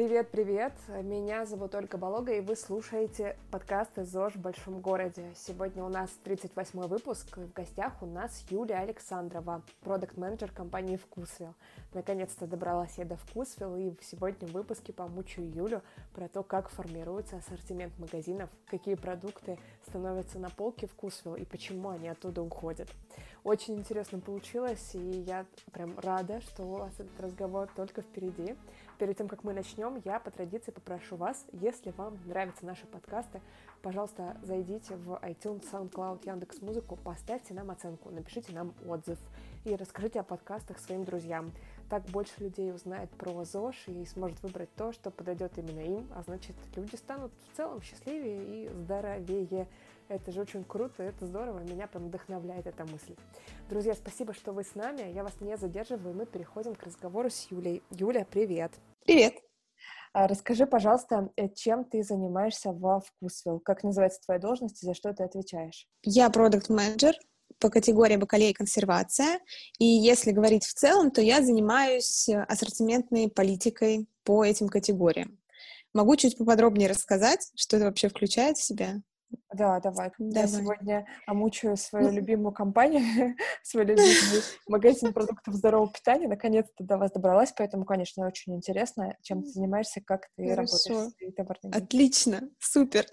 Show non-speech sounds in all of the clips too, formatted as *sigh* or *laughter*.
Привет, привет! Меня зовут Ольга Болога, и вы слушаете подкаст ЗОЖ в большом городе. Сегодня у нас 38 выпуск, в гостях у нас Юлия Александрова, продукт-менеджер компании Вкусвилл. Наконец-то добралась я до Вкусвилл, и в выпуске помучу Юлю про то, как формируется ассортимент магазинов, какие продукты становятся на полке Вкусвилл и почему они оттуда уходят. Очень интересно получилось, и я прям рада, что у вас этот разговор только впереди. Перед тем, как мы начнем, я по традиции попрошу вас, если вам нравятся наши подкасты, пожалуйста, зайдите в iTunes, SoundCloud, Яндекс Музыку, поставьте нам оценку, напишите нам отзыв и расскажите о подкастах своим друзьям. Так больше людей узнает про ЗОЖ и сможет выбрать то, что подойдет именно им, а значит, люди станут в целом счастливее и здоровее. Это же очень круто, это здорово, меня прям вдохновляет эта мысль. Друзья, спасибо, что вы с нами, я вас не задерживаю, мы переходим к разговору с Юлей. Юля, привет! Привет! А, расскажи, пожалуйста, э, чем ты занимаешься во Вкусвилл? Как называется твоя должность и за что ты отвечаешь? Я продукт-менеджер по категории бакалея и консервация. И если говорить в целом, то я занимаюсь ассортиментной политикой по этим категориям. Могу чуть поподробнее рассказать, что это вообще включает в себя? Да, давай. давай. Я сегодня омучаю свою ну... любимую компанию, *laughs* свой любимый магазин продуктов здорового питания. Наконец-то до вас добралась, поэтому, конечно, очень интересно, чем ты занимаешься, как ты Хорошо. работаешь. Отлично, супер.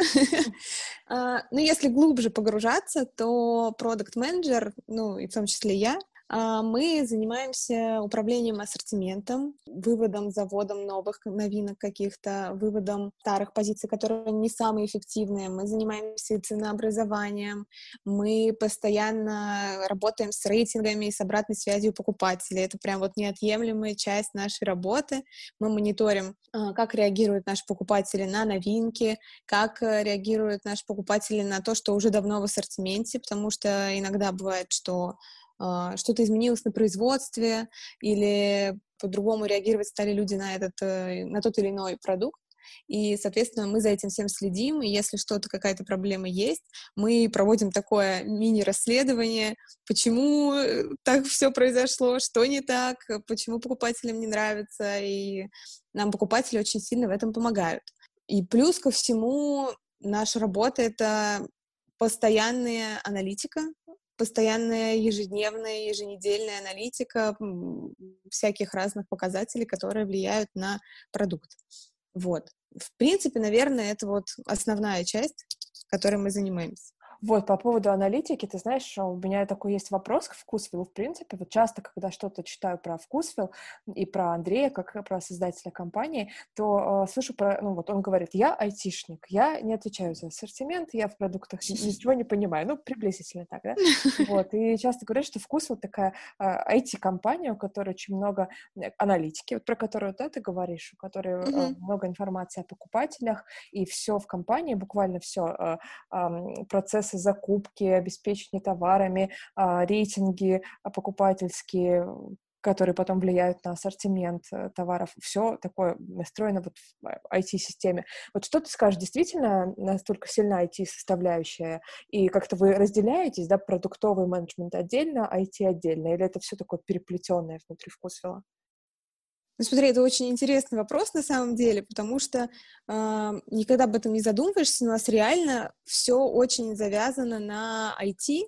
uh, *laughs* ну, если глубже погружаться, то продукт-менеджер, ну, и в том числе я, а, мы занимаемся управлением ассортиментом, выводом, заводом новых новинок каких-то, выводом старых позиций, которые не самые эффективные. Мы занимаемся ценообразованием, мы постоянно работаем с рейтингами и с обратной связью покупателей. Это прям вот неотъемлемая часть нашей работы. Мы мониторим, а, как реагируют наши покупатели на новинки, как э, реагируют наши покупатели на то, что уже давно в ассортименте, потому что иногда бывает, что а, что-то изменилось на производстве или по-другому реагировать стали люди на, этот, э, на тот или иной продукт. И, соответственно, мы за этим всем следим, и если что-то, какая-то проблема есть, мы проводим такое мини-расследование, почему э, так все произошло, что не так, почему покупателям не нравится, и нам покупатели очень сильно в этом помогают. И плюс ко всему, наша работа — это постоянная аналитика, постоянная ежедневная, еженедельная аналитика всяких разных показателей, которые влияют на продукт. Вот. В принципе, наверное, это вот основная часть, которой мы занимаемся. Вот, по поводу аналитики, ты знаешь, у меня такой есть вопрос к Вкусвиллу. В принципе, вот часто, когда что-то читаю про Вкусвилл и про Андрея, как про создателя компании, то э, слышу про, ну вот он говорит, я айтишник, я не отвечаю за ассортимент, я в продуктах ничего не понимаю, ну, приблизительно так, да? *laughs* Вот, и часто говорят, что Вкусвилл такая э, IT-компания, у которой очень много э, аналитики, вот про которую, да, ты говоришь, у которой э, много информации о покупателях, и все в компании, буквально все, э, э, процесс процессы закупки, обеспечения товарами, а, рейтинги а, покупательские, которые потом влияют на ассортимент э, товаров. Все такое настроено вот в IT-системе. Вот что ты скажешь, действительно настолько сильна IT-составляющая? И как-то вы разделяетесь, да, продуктовый менеджмент отдельно, IT отдельно? Или это все такое переплетенное внутри вкусвилла? Ну, смотри, это очень интересный вопрос на самом деле, потому что э, никогда об этом не задумываешься, но у нас реально все очень завязано на IT,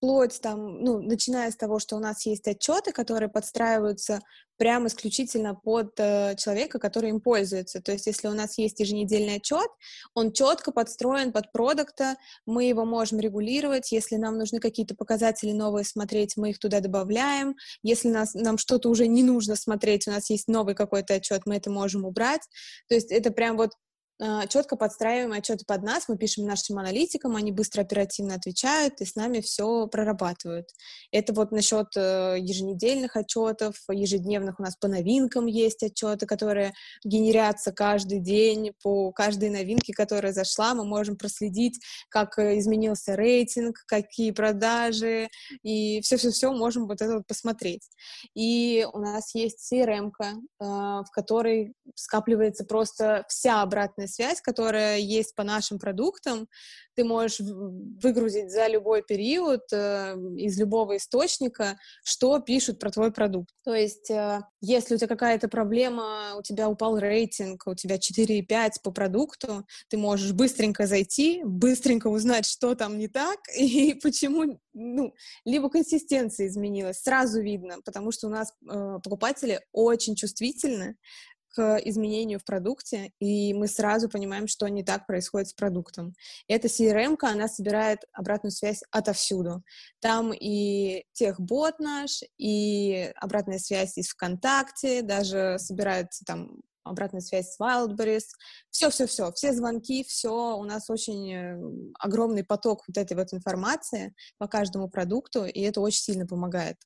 вплоть там, ну, начиная с того, что у нас есть отчеты, которые подстраиваются прямо исключительно под э, человека, который им пользуется. То есть, если у нас есть еженедельный отчет, он четко подстроен под продукта, мы его можем регулировать. Если нам нужны какие-то показатели новые смотреть, мы их туда добавляем. Если нас, нам что-то уже не нужно смотреть, у нас есть новый какой-то отчет, мы это можем убрать. То есть, это прям вот четко подстраиваем отчеты под нас, мы пишем нашим аналитикам, они быстро, оперативно отвечают и с нами все прорабатывают. Это вот насчет э, еженедельных отчетов, ежедневных у нас по новинкам есть отчеты, которые генерятся каждый день по каждой новинке, которая зашла, мы можем проследить, как э, изменился рейтинг, какие продажи, и все-все-все можем вот это вот посмотреть. И у нас есть CRM, э, в которой скапливается просто вся обратная связь, которая есть по нашим продуктам. Ты можешь выгрузить за любой период э, из любого источника, что пишут про твой продукт. То есть, э, если у тебя какая-то проблема, у тебя упал рейтинг, у тебя 4,5 по продукту, ты можешь быстренько зайти, быстренько узнать, что там не так *laughs* и почему, ну, либо консистенция изменилась, сразу видно, потому что у нас э, покупатели очень чувствительны к изменению в продукте, и мы сразу понимаем, что не так происходит с продуктом. Эта CRM, она собирает обратную связь отовсюду. Там и техбот наш, и обратная связь из ВКонтакте, даже собирается там обратная связь с Wildberries, все-все-все, все звонки, все, у нас очень э, огромный поток вот этой вот информации по каждому продукту, и это очень сильно помогает.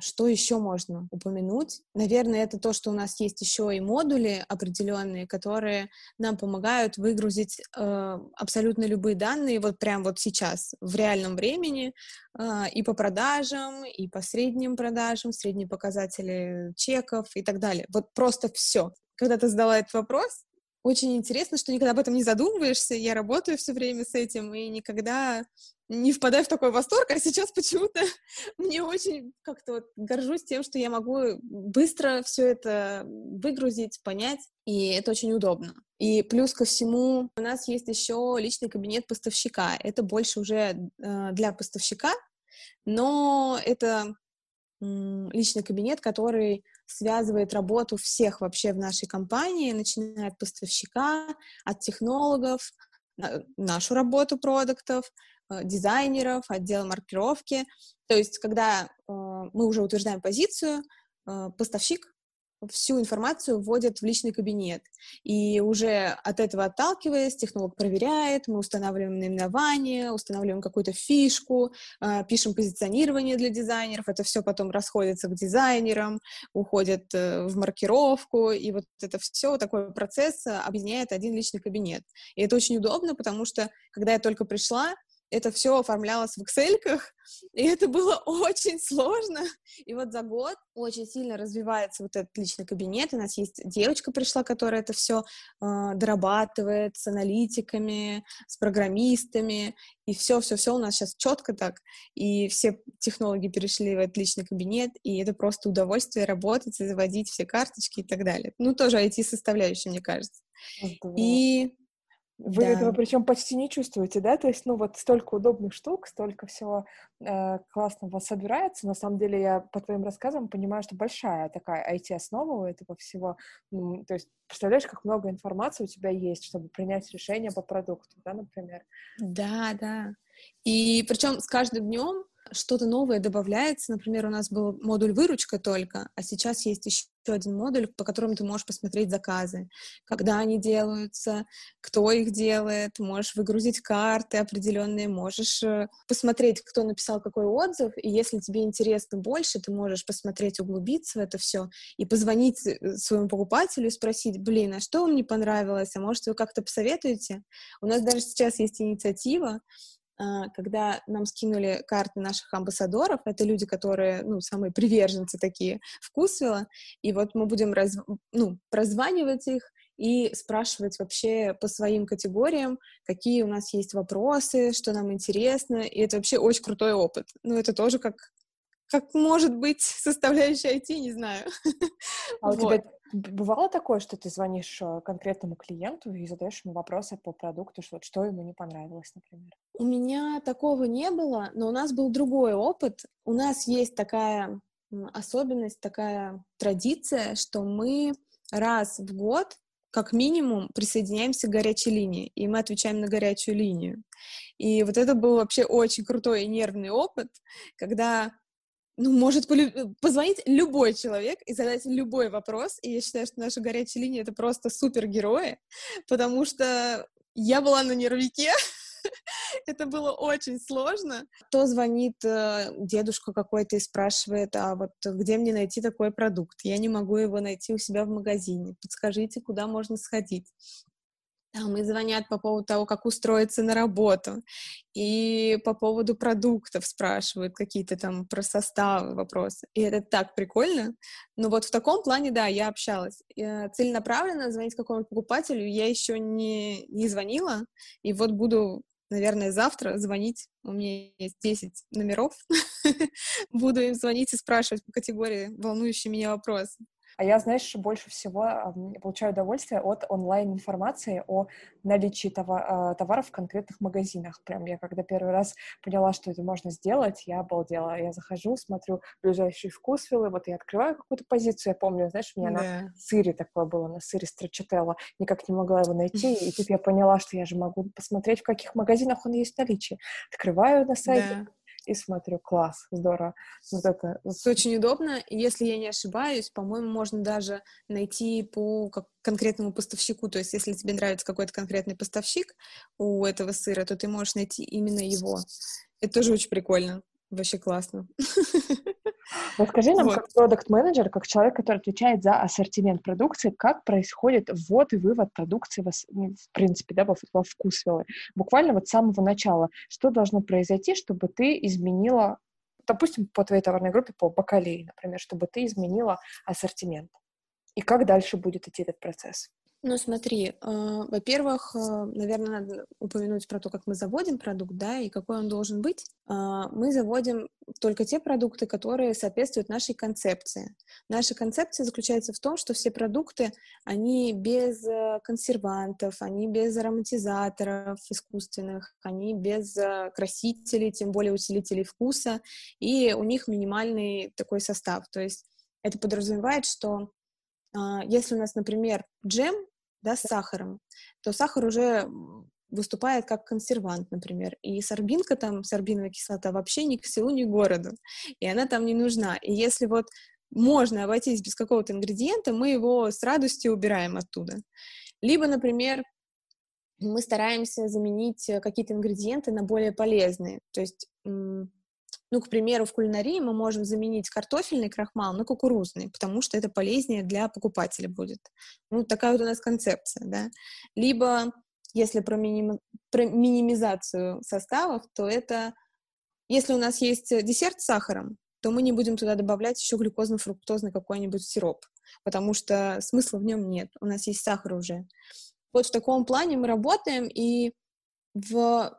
Что еще можно упомянуть? Наверное, это то, что у нас есть еще и модули определенные, которые нам помогают выгрузить э, абсолютно любые данные вот прямо вот сейчас в реальном времени э, и по продажам, и по средним продажам, средние показатели чеков и так далее. Вот просто все. Когда ты задала этот вопрос, очень интересно, что никогда об этом не задумываешься. Я работаю все время с этим и никогда не впадаю в такой восторг, а сейчас почему-то *laughs* мне очень как-то вот горжусь тем, что я могу быстро все это выгрузить, понять, и это очень удобно. И плюс ко всему у нас есть еще личный кабинет поставщика. Это больше уже э, для поставщика, но это личный кабинет, который связывает работу всех вообще в нашей компании, начиная от поставщика, от технологов, нашу работу продуктов, дизайнеров, отдела маркировки. То есть, когда э, мы уже утверждаем позицию, э, поставщик всю информацию вводят в личный кабинет. И уже от этого отталкиваясь, технолог проверяет, мы устанавливаем наименование, устанавливаем какую-то фишку, э, пишем позиционирование для дизайнеров, это все потом расходится к дизайнерам, уходит э, в маркировку, и вот это все, такой процесс объединяет один личный кабинет. И это очень удобно, потому что, когда я только пришла, это все оформлялось в Excel, *laughs* и это было очень сложно. И вот за год очень сильно развивается вот этот личный кабинет. У нас есть девочка пришла, которая это все э, а, дорабатывает с аналитиками, с программистами, и все-все-все у нас сейчас четко так. И все технологии перешли в этот личный кабинет, и это просто удовольствие работать и заводить все карточки и так далее. Ну, тоже IT-составляющая, мне кажется. Здорово. И вы да. этого причем почти не чувствуете, да? То есть, ну вот столько удобных штук, столько всего э, классно у вас собирается. На самом деле, я по твоим рассказам понимаю, что большая такая IT-основа у этого всего. Ну, то есть, представляешь, как много информации у тебя есть, чтобы принять решение по продукту, да, например? Да, да. И причем с каждым днем что-то новое добавляется. Например, у нас был модуль выручка только, а сейчас есть еще один модуль, по которому ты можешь посмотреть заказы, когда они делаются, кто их делает, можешь выгрузить карты определенные, можешь э, посмотреть, кто написал какой отзыв, и если тебе интересно больше, ты можешь посмотреть, углубиться в это все и позвонить э, своему покупателю и спросить, блин, а что вам не понравилось, а может вы как-то посоветуете? У нас даже сейчас есть инициатива, когда нам скинули карты наших амбассадоров, это люди, которые, ну, самые приверженцы такие вкусвела, и вот мы будем раз, ну, прозванивать их и спрашивать вообще по своим категориям, какие у нас есть вопросы, что нам интересно, и это вообще очень крутой опыт. Ну, это тоже как как может быть составляющая IT, не знаю. А вот. у тебя бывало такое, что ты звонишь э, конкретному клиенту и задаешь ему вопросы по продукту, что, что ему не понравилось, например? У меня такого не было, но у нас был другой опыт. У нас есть такая особенность, такая традиция, что мы раз в год как минимум присоединяемся к горячей линии, и мы отвечаем на горячую линию. И вот это был вообще очень крутой и нервный опыт, когда ну, может позвонить любой человек и задать любой вопрос. И я считаю, что наша горячая линия — это просто супергерои, потому что я была на нервике, *laughs* *laughs* это было очень сложно. Кто звонит э, дедушка какой-то и спрашивает, а вот где мне найти такой продукт? Я не могу его найти у себя в магазине. Подскажите, куда можно сходить? Там и звонят по поводу того, как устроиться на работу, и по поводу продуктов спрашивают какие-то там про составы вопросы. И это так прикольно. Но вот в таком плане, да, я общалась. Целенаправленно звонить какому-то покупателю я еще не, не звонила, и вот буду наверное, завтра звонить. У меня есть 10 номеров. *laughs* Буду им звонить и спрашивать по категории волнующие меня вопросы. А я, знаешь, больше всего получаю удовольствие от онлайн-информации о наличии а, товаров в конкретных магазинах. Прям я когда первый раз поняла, что это можно сделать, я обалдела. Я захожу, смотрю ближайший вкусвиллы, вот я открываю какую-то позицию, я помню, знаешь, у меня yeah. на сыре такое было, на сыре строчателла, никак не могла его найти, *laughs* и тут я поняла, что я же могу посмотреть, в каких магазинах он есть в наличии. Открываю на сайте, yeah и смотрю, класс, здорово. Вот это... очень удобно. Если я не ошибаюсь, по-моему, можно даже найти по конкретному поставщику. То есть, если тебе нравится какой-то конкретный поставщик у этого сыра, то ты можешь найти именно его. Это тоже очень прикольно. Вообще классно. Расскажи нам, вот. как продукт-менеджер, как человек, который отвечает за ассортимент продукции, как происходит ввод и вывод продукции в, ну, в принципе, да, во, во вкус Буквально вот с самого начала. Что должно произойти, чтобы ты изменила, допустим, по твоей товарной группе, по бакалее, например, чтобы ты изменила ассортимент? И как дальше будет идти этот процесс? Ну, смотри, э, во-первых, э, наверное, надо упомянуть про то, как мы заводим продукт, да, и какой он должен быть. Э, мы заводим только те продукты, которые соответствуют нашей концепции. Наша концепция заключается в том, что все продукты, они без э, консервантов, они без ароматизаторов искусственных, они без э, красителей, тем более усилителей вкуса, и у них минимальный такой состав. То есть это подразумевает, что если у нас, например, джем да, с сахаром, то сахар уже выступает как консервант, например. И сорбинка там, сорбиновая кислота вообще ни к селу, ни к городу. И она там не нужна. И если вот можно обойтись без какого-то ингредиента, мы его с радостью убираем оттуда. Либо, например, мы стараемся заменить какие-то ингредиенты на более полезные. То есть ну, к примеру, в кулинарии мы можем заменить картофельный крахмал на кукурузный, потому что это полезнее для покупателя будет. Ну, такая вот у нас концепция, да. Либо, если про, миним... про минимизацию составов, то это, если у нас есть десерт с сахаром, то мы не будем туда добавлять еще глюкозно-фруктозный какой-нибудь сироп, потому что смысла в нем нет, у нас есть сахар уже. Вот в таком плане мы работаем, и в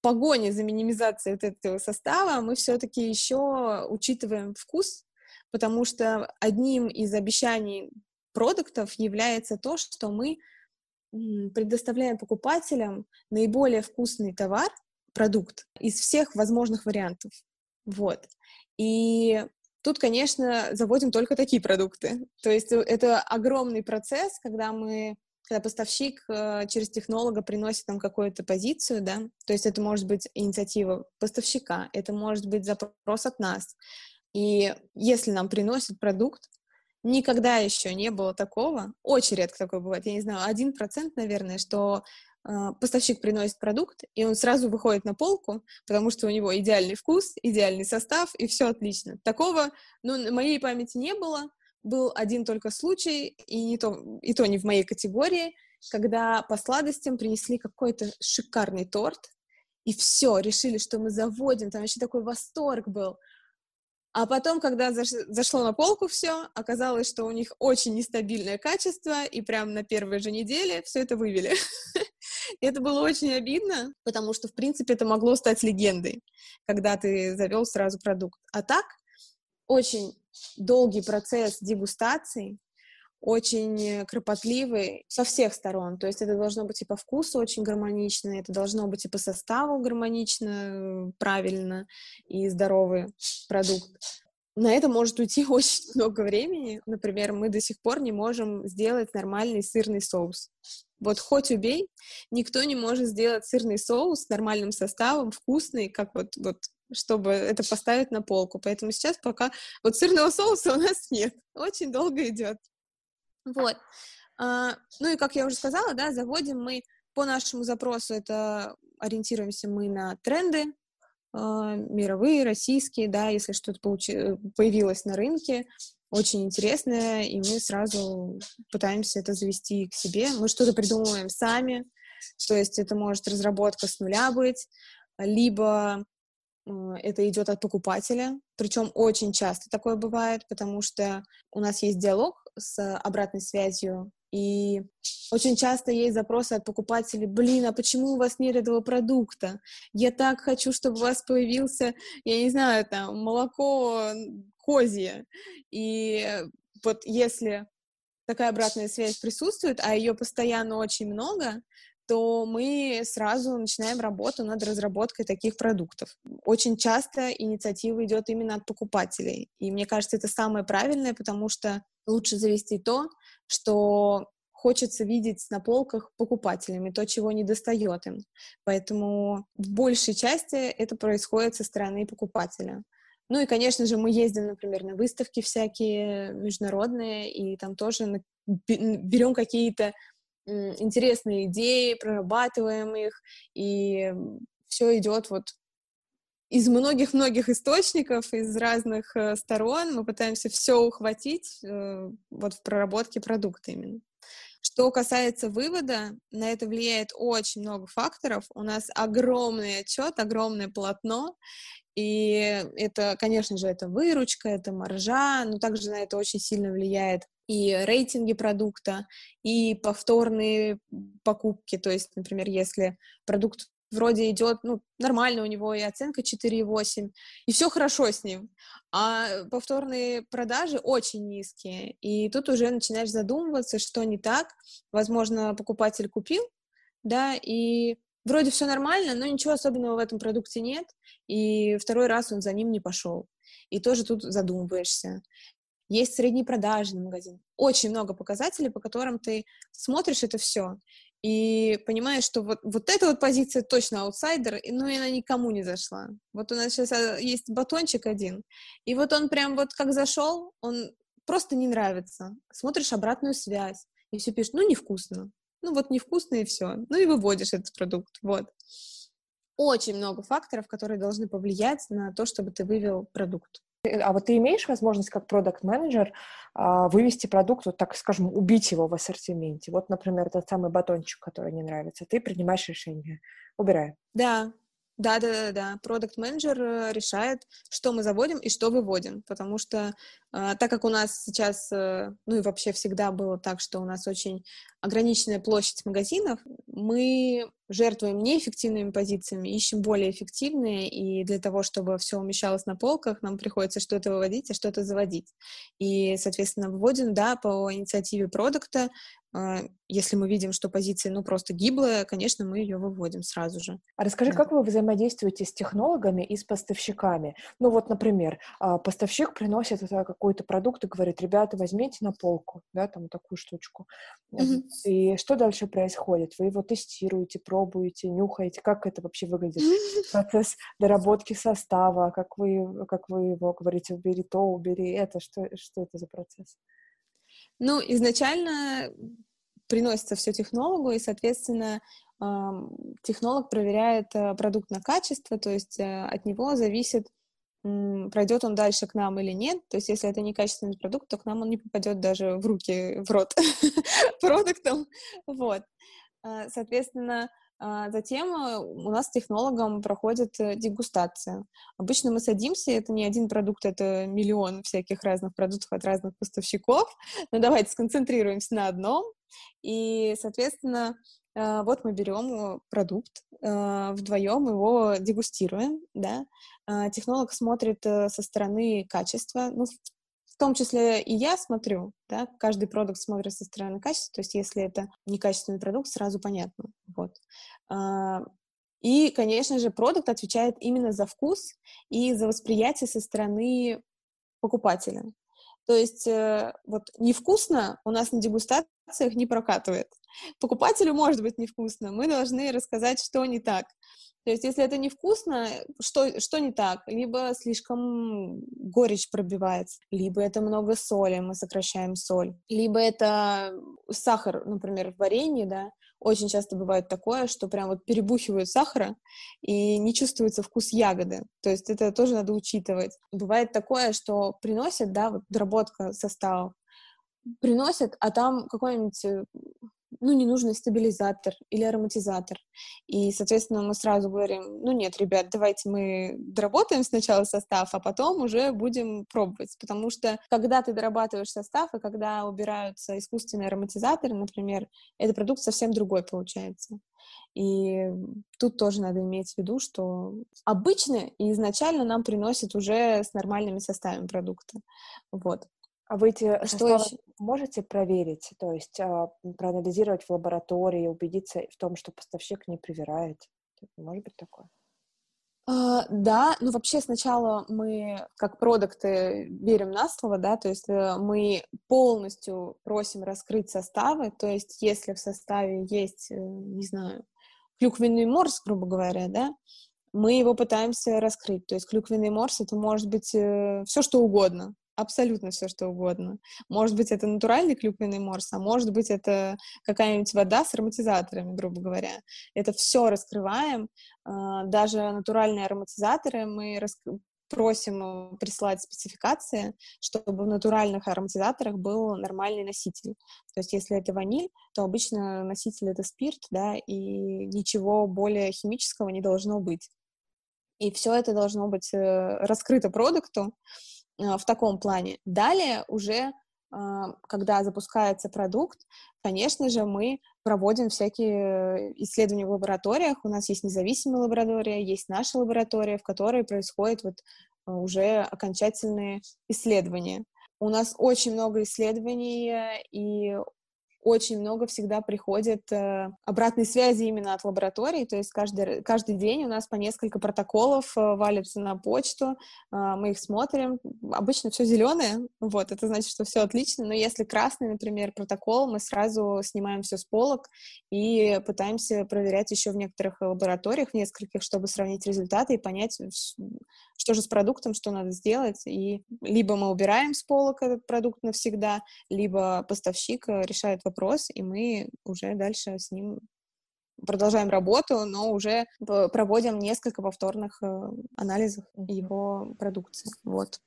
погоне за минимизацией вот этого состава мы все-таки еще учитываем вкус, потому что одним из обещаний продуктов является то, что мы предоставляем покупателям наиболее вкусный товар, продукт из всех возможных вариантов. Вот. И тут, конечно, заводим только такие продукты. То есть э, это огромный процесс, когда мы когда поставщик э, через технолога приносит нам какую-то позицию, да, то есть это может быть инициатива поставщика, это может быть запрос от нас. И если нам приносят продукт, никогда еще не было такого, очень редко такое бывает, я не знаю, один процент, наверное, что э, поставщик приносит продукт, и он сразу выходит на полку, потому что у него идеальный вкус, идеальный состав, и все отлично. Такого, ну, на моей памяти не было, был один только случай, и, то, и то не в моей категории, когда по сладостям принесли какой-то шикарный торт, и все, решили, что мы заводим, там вообще такой восторг был. А потом, когда заш... зашло на полку все, оказалось, что у них очень нестабильное качество, и прямо на первой же неделе все это вывели. *laughs* это было очень обидно, потому что, в принципе, это могло стать легендой, когда ты завел сразу продукт. А так, очень долгий процесс дегустации, очень кропотливый со всех сторон. То есть это должно быть и по вкусу очень гармонично, это должно быть и по составу гармонично, правильно и здоровый продукт. На это может уйти *laughs* очень много времени. Например, мы до сих пор не можем сделать нормальный сырный соус. Вот хоть убей, никто не может сделать сырный соус с нормальным составом, вкусный, как вот, вот чтобы это поставить на полку. Поэтому сейчас пока вот сырного соуса у нас нет. Очень долго идет. Вот. А, ну и как я уже сказала, да, заводим мы по нашему запросу, это ориентируемся мы на тренды, а, мировые, российские, да, если что-то получи- появилось на рынке, очень интересное, и мы сразу пытаемся это завести к себе. Мы что-то придумываем сами, то есть это может разработка с нуля быть, либо это идет от покупателя, причем очень часто такое бывает, потому что у нас есть диалог с обратной связью, и очень часто есть запросы от покупателей, блин, а почему у вас нет этого продукта? Я так хочу, чтобы у вас появился, я не знаю, там, молоко козье. И вот если такая обратная связь присутствует, а ее постоянно очень много, то мы сразу начинаем работу над разработкой таких продуктов. Очень часто инициатива идет именно от покупателей. И мне кажется, это самое правильное, потому что лучше завести то, что хочется видеть на полках покупателями, то, чего не достает им. Поэтому в большей части это происходит со стороны покупателя. Ну и, конечно же, мы ездим, например, на выставки всякие международные, и там тоже берем какие-то интересные идеи, прорабатываем их, и все идет вот из многих-многих источников, из разных э, сторон. Мы пытаемся все ухватить э, вот в проработке продукта именно. Что касается вывода, на это влияет очень много факторов. У нас огромный отчет, огромное полотно, и это, конечно же, это выручка, это маржа, но также на это очень сильно влияет и рейтинги продукта, и повторные покупки. То есть, например, если продукт вроде идет, ну, нормально у него и оценка 4,8, и все хорошо с ним, а повторные продажи очень низкие, и тут уже начинаешь задумываться, что не так, возможно, покупатель купил, да, и вроде все нормально, но ничего особенного в этом продукте нет, и второй раз он за ним не пошел. И тоже тут задумываешься есть средние продажи на магазин. Очень много показателей, по которым ты смотришь это все и понимаешь, что вот, вот эта вот позиция точно аутсайдер, ну и она никому не зашла. Вот у нас сейчас а, есть батончик один, и вот он прям вот как зашел, он просто не нравится. Смотришь обратную связь, и все пишешь, ну невкусно. Ну вот невкусно и все. Ну и выводишь этот продукт, вот. Очень много факторов, которые должны повлиять на то, чтобы ты вывел продукт. А вот ты имеешь возможность как продукт-менеджер а, вывести продукт, вот так скажем, убить его в ассортименте? Вот, например, этот самый батончик, который не нравится, ты принимаешь решение, убираем. Да, да, да, да, да. Продукт менеджер э, решает, что мы заводим и что выводим, потому что э, так как у нас сейчас, э, ну и вообще всегда было так, что у нас очень ограниченная площадь магазинов, мы жертвуем неэффективными позициями, ищем более эффективные, и для того, чтобы все умещалось на полках, нам приходится что-то выводить, а что-то заводить. И, соответственно, выводим, да, по инициативе продукта, а, если мы видим, что позиция, ну, просто гиблая, конечно, мы ее выводим сразу же. А расскажи, да. как вы взаимодействуете с технологами и с поставщиками? Ну, вот, например, а, поставщик приносит какой-то продукт и говорит, ребята, возьмите на полку, да, там такую штучку. Mm-hmm. И что дальше происходит? Вы его тестируете, пробуете, нюхаете? Как это вообще выглядит? *laughs* Процесс доработки состава, как вы, как вы его говорите, убери то, убери это, что, что это за процесс? Ну, изначально приносится все технологу, и, соответственно, технолог проверяет э, продукт на качество, то есть э, от него зависит, пройдет он дальше к нам или нет. То есть если это некачественный продукт, то к нам он не попадет даже в руки, в рот *laughs* продуктом. Вот. А, соответственно, затем э, у нас с технологом проходит э, дегустация. Обычно мы садимся, это не один продукт, это миллион всяких разных продуктов от разных поставщиков. Но давайте сконцентрируемся на одном. И, соответственно, э, вот мы берем продукт, вдвоем его дегустируем, да. Технолог смотрит со стороны качества, ну, том числе и я смотрю, да, каждый продукт смотрит со стороны качества, то есть если это некачественный продукт, сразу понятно, вот. А, и, конечно же, продукт отвечает именно за вкус и за восприятие со стороны покупателя. То есть э, вот невкусно у нас на дегустациях не прокатывает. Покупателю может быть невкусно, мы должны рассказать, что не так. То есть, если это невкусно, что, что не так? Либо слишком горечь пробивается, либо это много соли, мы сокращаем соль, либо это сахар, например, в варенье, да, очень часто бывает такое, что прям вот перебухивают сахара и не чувствуется вкус ягоды. То есть это тоже надо учитывать. Бывает такое, что приносят, да, вот доработка состава, приносят, а там какой-нибудь ну, ненужный стабилизатор или ароматизатор. И, соответственно, мы сразу говорим, ну, нет, ребят, давайте мы доработаем сначала состав, а потом уже будем пробовать. Потому что, когда ты дорабатываешь состав, и когда убираются искусственные ароматизаторы, например, этот продукт совсем другой получается. И тут тоже надо иметь в виду, что обычно и изначально нам приносят уже с нормальными составами продукта. Вот. А вы эти что еще? можете проверить, то есть а, проанализировать в лаборатории, убедиться в том, что поставщик не привирает? Может быть такое? Uh, да, ну вообще сначала мы как продукты верим на слово, да, то есть э, мы полностью просим раскрыть составы, то есть если в составе есть, э, не знаю, клюквенный морс, грубо говоря, да, мы его пытаемся раскрыть. То есть клюквенный морс это может быть э, все что угодно, абсолютно все, что угодно. Может быть, это натуральный клюквенный морс, а может быть, это какая-нибудь вода с ароматизаторами, грубо говоря. Это все раскрываем. А, даже натуральные ароматизаторы мы рас... просим прислать спецификации, чтобы в натуральных ароматизаторах был нормальный носитель. То есть, если это ваниль, то обычно носитель это спирт, да, и ничего более химического не должно быть. И все это должно быть э, раскрыто продукту, в таком плане. Далее уже, а, когда запускается продукт, конечно же, мы проводим всякие исследования в лабораториях. У нас есть независимая лаборатория, есть наша лаборатория, в которой происходят вот а, уже окончательные исследования. У нас очень много исследований, и очень много всегда приходит э, обратной связи именно от лабораторий, то есть каждый, каждый день у нас по несколько протоколов э, валятся на почту, э, мы их смотрим, обычно все зеленое, вот, это значит, что все отлично, но если красный, например, протокол, мы сразу снимаем все с полок и пытаемся проверять еще в некоторых лабораториях, в нескольких, чтобы сравнить результаты и понять, что же с продуктом, что надо сделать, и либо мы убираем с полок этот продукт навсегда, либо поставщик решает вопрос, и мы уже дальше с ним продолжаем работу, но уже проводим несколько повторных э, анализов его продукции. Вот.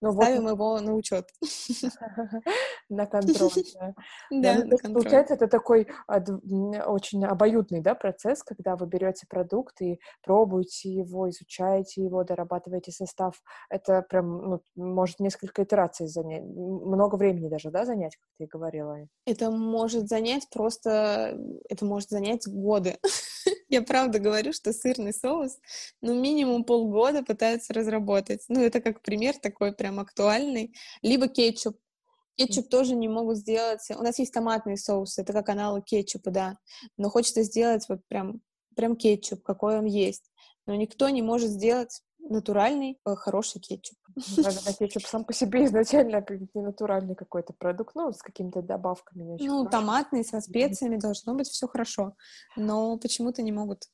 Но ну Ставим вот... его на учет. *laughs* На контроль, да. *laughs* Ну, Получается, это такой очень обоюдный да, процесс, когда вы берете продукт и пробуете его, изучаете его, дорабатываете состав. Это прям ну, может несколько итераций занять, много времени даже, да, занять, как ты говорила. Это может занять просто, это может занять годы. *laughs* Я правда говорю, что сырный соус, ну, минимум полгода пытаются разработать. Ну, это как пример такой прям актуальный. Либо кетчуп. Кетчуп тоже не могут сделать. У нас есть томатный соус, это как аналог кетчупа, да. Но хочется сделать вот прям, прям кетчуп, какой он есть. Но никто не может сделать натуральный, э, хороший кетчуп. Наверное, кетчуп сам по себе *laughs* изначально как не натуральный какой-то продукт, ну, с какими-то добавками. Ну, хорошо. томатный, со специями должно быть все хорошо, но почему-то не могут.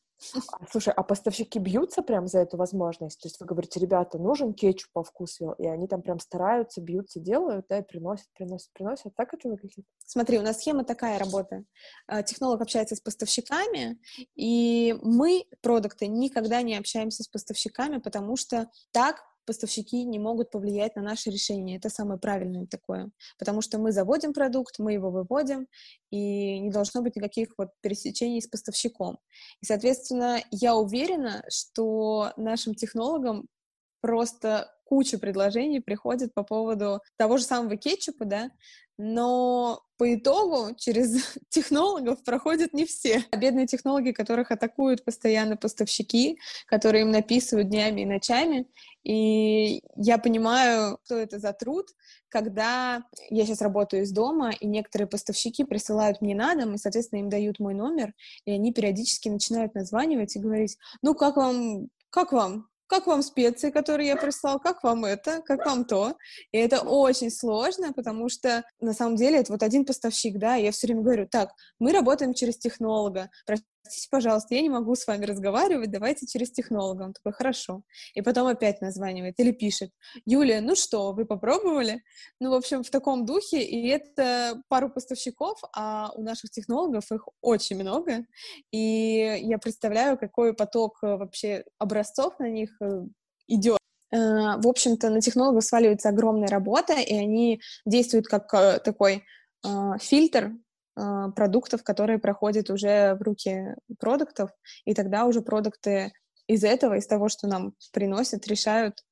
А, слушай, а поставщики бьются прям за эту возможность? То есть вы говорите, ребята, нужен кетчуп по вкусу, и они там прям стараются, бьются, делают, да, и приносят, приносят, приносят. Так это выглядит? Смотри, у нас схема такая работы. А, технолог общается с поставщиками, и мы, продукты, никогда не общаемся с поставщиками, потому что так поставщики не могут повлиять на наше решение. Это самое правильное такое. Потому что мы заводим продукт, мы его выводим, и не должно быть никаких вот пересечений с поставщиком. И, соответственно, я уверена, что нашим технологам просто куча предложений приходит по поводу того же самого кетчупа, да, но по итогу через *laughs* технологов проходят не все. Бедные технологи, которых атакуют постоянно поставщики, которые им написывают днями и ночами. И я понимаю, что это за труд, когда я сейчас работаю из дома, и некоторые поставщики присылают мне на дом, и, соответственно, им дают мой номер, и они периодически начинают названивать и говорить, ну, как вам как вам? как вам специи, которые я прислал, как вам это, как вам то. И это очень сложно, потому что на самом деле это вот один поставщик, да, я все время говорю, так, мы работаем через технолога, простите, пожалуйста, я не могу с вами разговаривать, давайте через технолога. Он такой, хорошо. И потом опять названивает или пишет, Юлия, ну что, вы попробовали? Ну, в общем, в таком духе, и это пару поставщиков, а у наших технологов их очень много, и я представляю, какой поток э, вообще образцов на них э, идет. Э, в общем-то, на технологов сваливается огромная работа, и они действуют как такой фильтр продуктов, которые проходят уже в руки продуктов, и тогда уже продукты из этого, из того, что нам приносят, решают,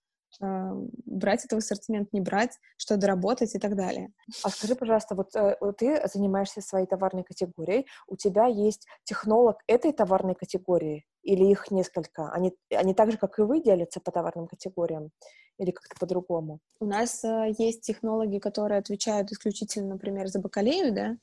а, брать этого ассортимент, не брать, что доработать и так далее. А скажи, пожалуйста, вот э, ты занимаешься своей товарной категорией, у тебя есть технолог этой товарной категории или их несколько? Они, они так же, как и вы, делятся по товарным категориям или как-то по-другому? У нас э, есть технологии, которые отвечают исключительно, например, за бакалею, да,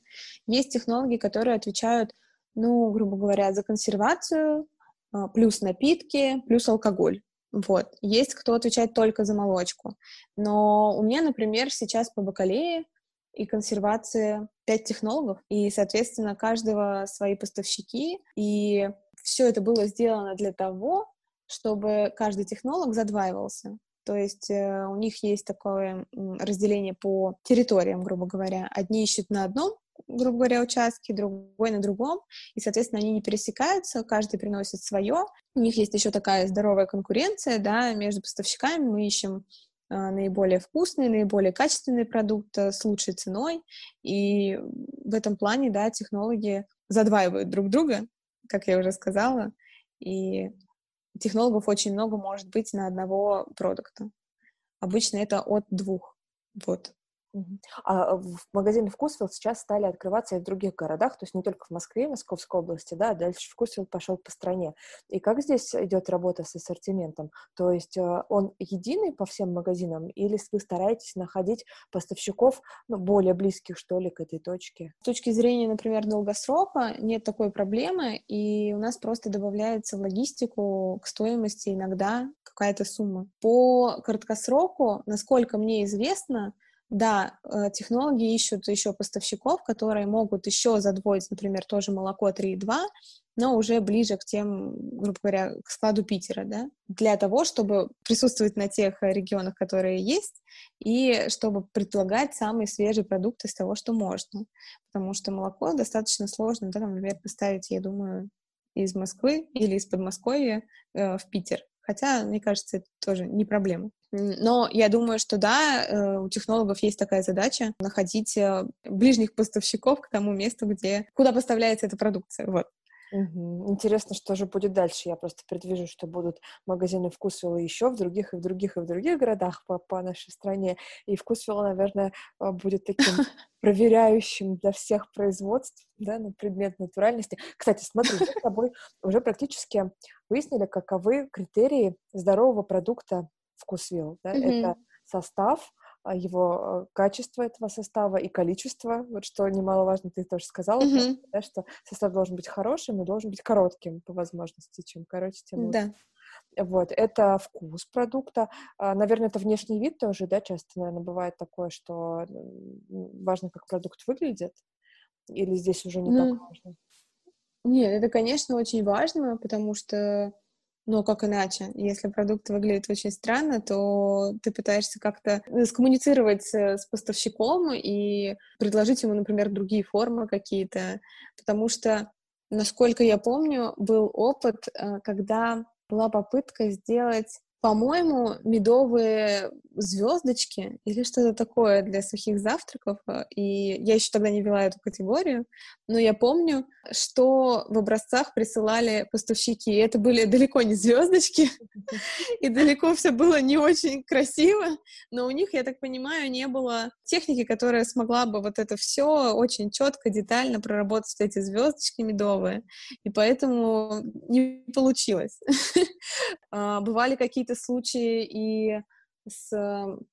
есть технологии, которые отвечают, ну, грубо говоря, за консервацию, э, плюс напитки, плюс алкоголь. Вот. Есть кто отвечает только за молочку. Но у меня, например, сейчас по бакалее и консервации пять технологов, и, соответственно, каждого свои поставщики, и все это было сделано для того, чтобы каждый технолог задваивался. То есть э, у них есть такое разделение по территориям, грубо говоря. Одни ищут на одном грубо говоря, участки, другой на другом, и, соответственно, они не пересекаются, каждый приносит свое. У них есть еще такая здоровая конкуренция, да, между поставщиками мы ищем э, наиболее вкусный, наиболее качественный продукт с лучшей ценой, и в этом плане, да, технологии задваивают друг друга, как я уже сказала, и технологов очень много может быть на одного продукта. Обычно это от двух. Вот. А в магазины Вкусвилл сейчас стали открываться и в других городах, то есть не только в Москве, Московской области, да, а дальше Вкусвилл пошел по стране. И как здесь идет работа с ассортиментом? То есть э, он единый по всем магазинам или вы стараетесь находить поставщиков ну, более близких, что ли, к этой точке? С точки зрения, например, долгосрока нет такой проблемы, и у нас просто добавляется в логистику к стоимости иногда какая-то сумма. По краткосроку, насколько мне известно, да, э, технологии ищут еще поставщиков, которые могут еще задвоить, например, тоже молоко 3,2, но уже ближе к тем, грубо говоря, к складу Питера, да, для того, чтобы присутствовать на тех регионах, которые есть, и чтобы предлагать самые свежие продукты из того, что можно. Потому что молоко достаточно сложно, да, например, поставить, я думаю, из Москвы или из Подмосковья э, в Питер. Хотя, мне кажется, это тоже не проблема. Но я думаю, что да, э, у технологов есть такая задача находить э, ближних поставщиков к тому месту, где, куда поставляется эта продукция. Вот. Угу. Интересно, что же будет дальше. Я просто предвижу, что будут магазины Вкусвилла еще в других, и в других, и в других городах по, по нашей стране. И Вкусвилла, наверное, э, будет таким *laughs* проверяющим для всех производств да, на предмет натуральности. Кстати, смотри, мы с тобой уже практически выяснили, каковы критерии здорового продукта вкусвилл. Да? Mm-hmm. Это состав, а, его э, качество этого состава и количество, вот что немаловажно, ты тоже сказала, mm-hmm. да, что состав должен быть хорошим и должен быть коротким по возможности, чем короче, тем лучше. Да. Вот, это вкус продукта. А, наверное, это внешний вид тоже, да, часто, наверное, бывает такое, что важно, как продукт выглядит, или здесь уже не mm. так важно? Нет, это, конечно, очень важно, потому что но как иначе? Если продукт выглядит очень странно, то ты пытаешься как-то э, скоммуницировать с поставщиком и предложить ему, например, другие формы какие-то. Потому что, насколько я помню, был опыт, э, когда была попытка сделать по-моему, медовые звездочки или что-то такое для сухих завтраков. Э, и я еще тогда не вела эту категорию, но я помню, что в образцах присылали поставщики. И это были далеко не звездочки, *laughs* и далеко все было не очень красиво, но у них, я так понимаю, не было техники, которая смогла бы вот это все очень четко, детально проработать эти звездочки медовые. И поэтому не получилось. *laughs* А, бывали какие-то случаи и с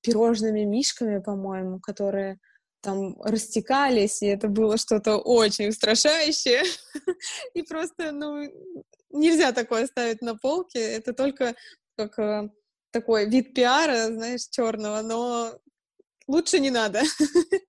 пирожными мишками, по-моему, которые там растекались, и это было что-то очень устрашающее. *laughs* И просто, ну, нельзя такое ставить на полке. Это только как э, такой вид пиара, знаешь, черного, но лучше не надо. *laughs*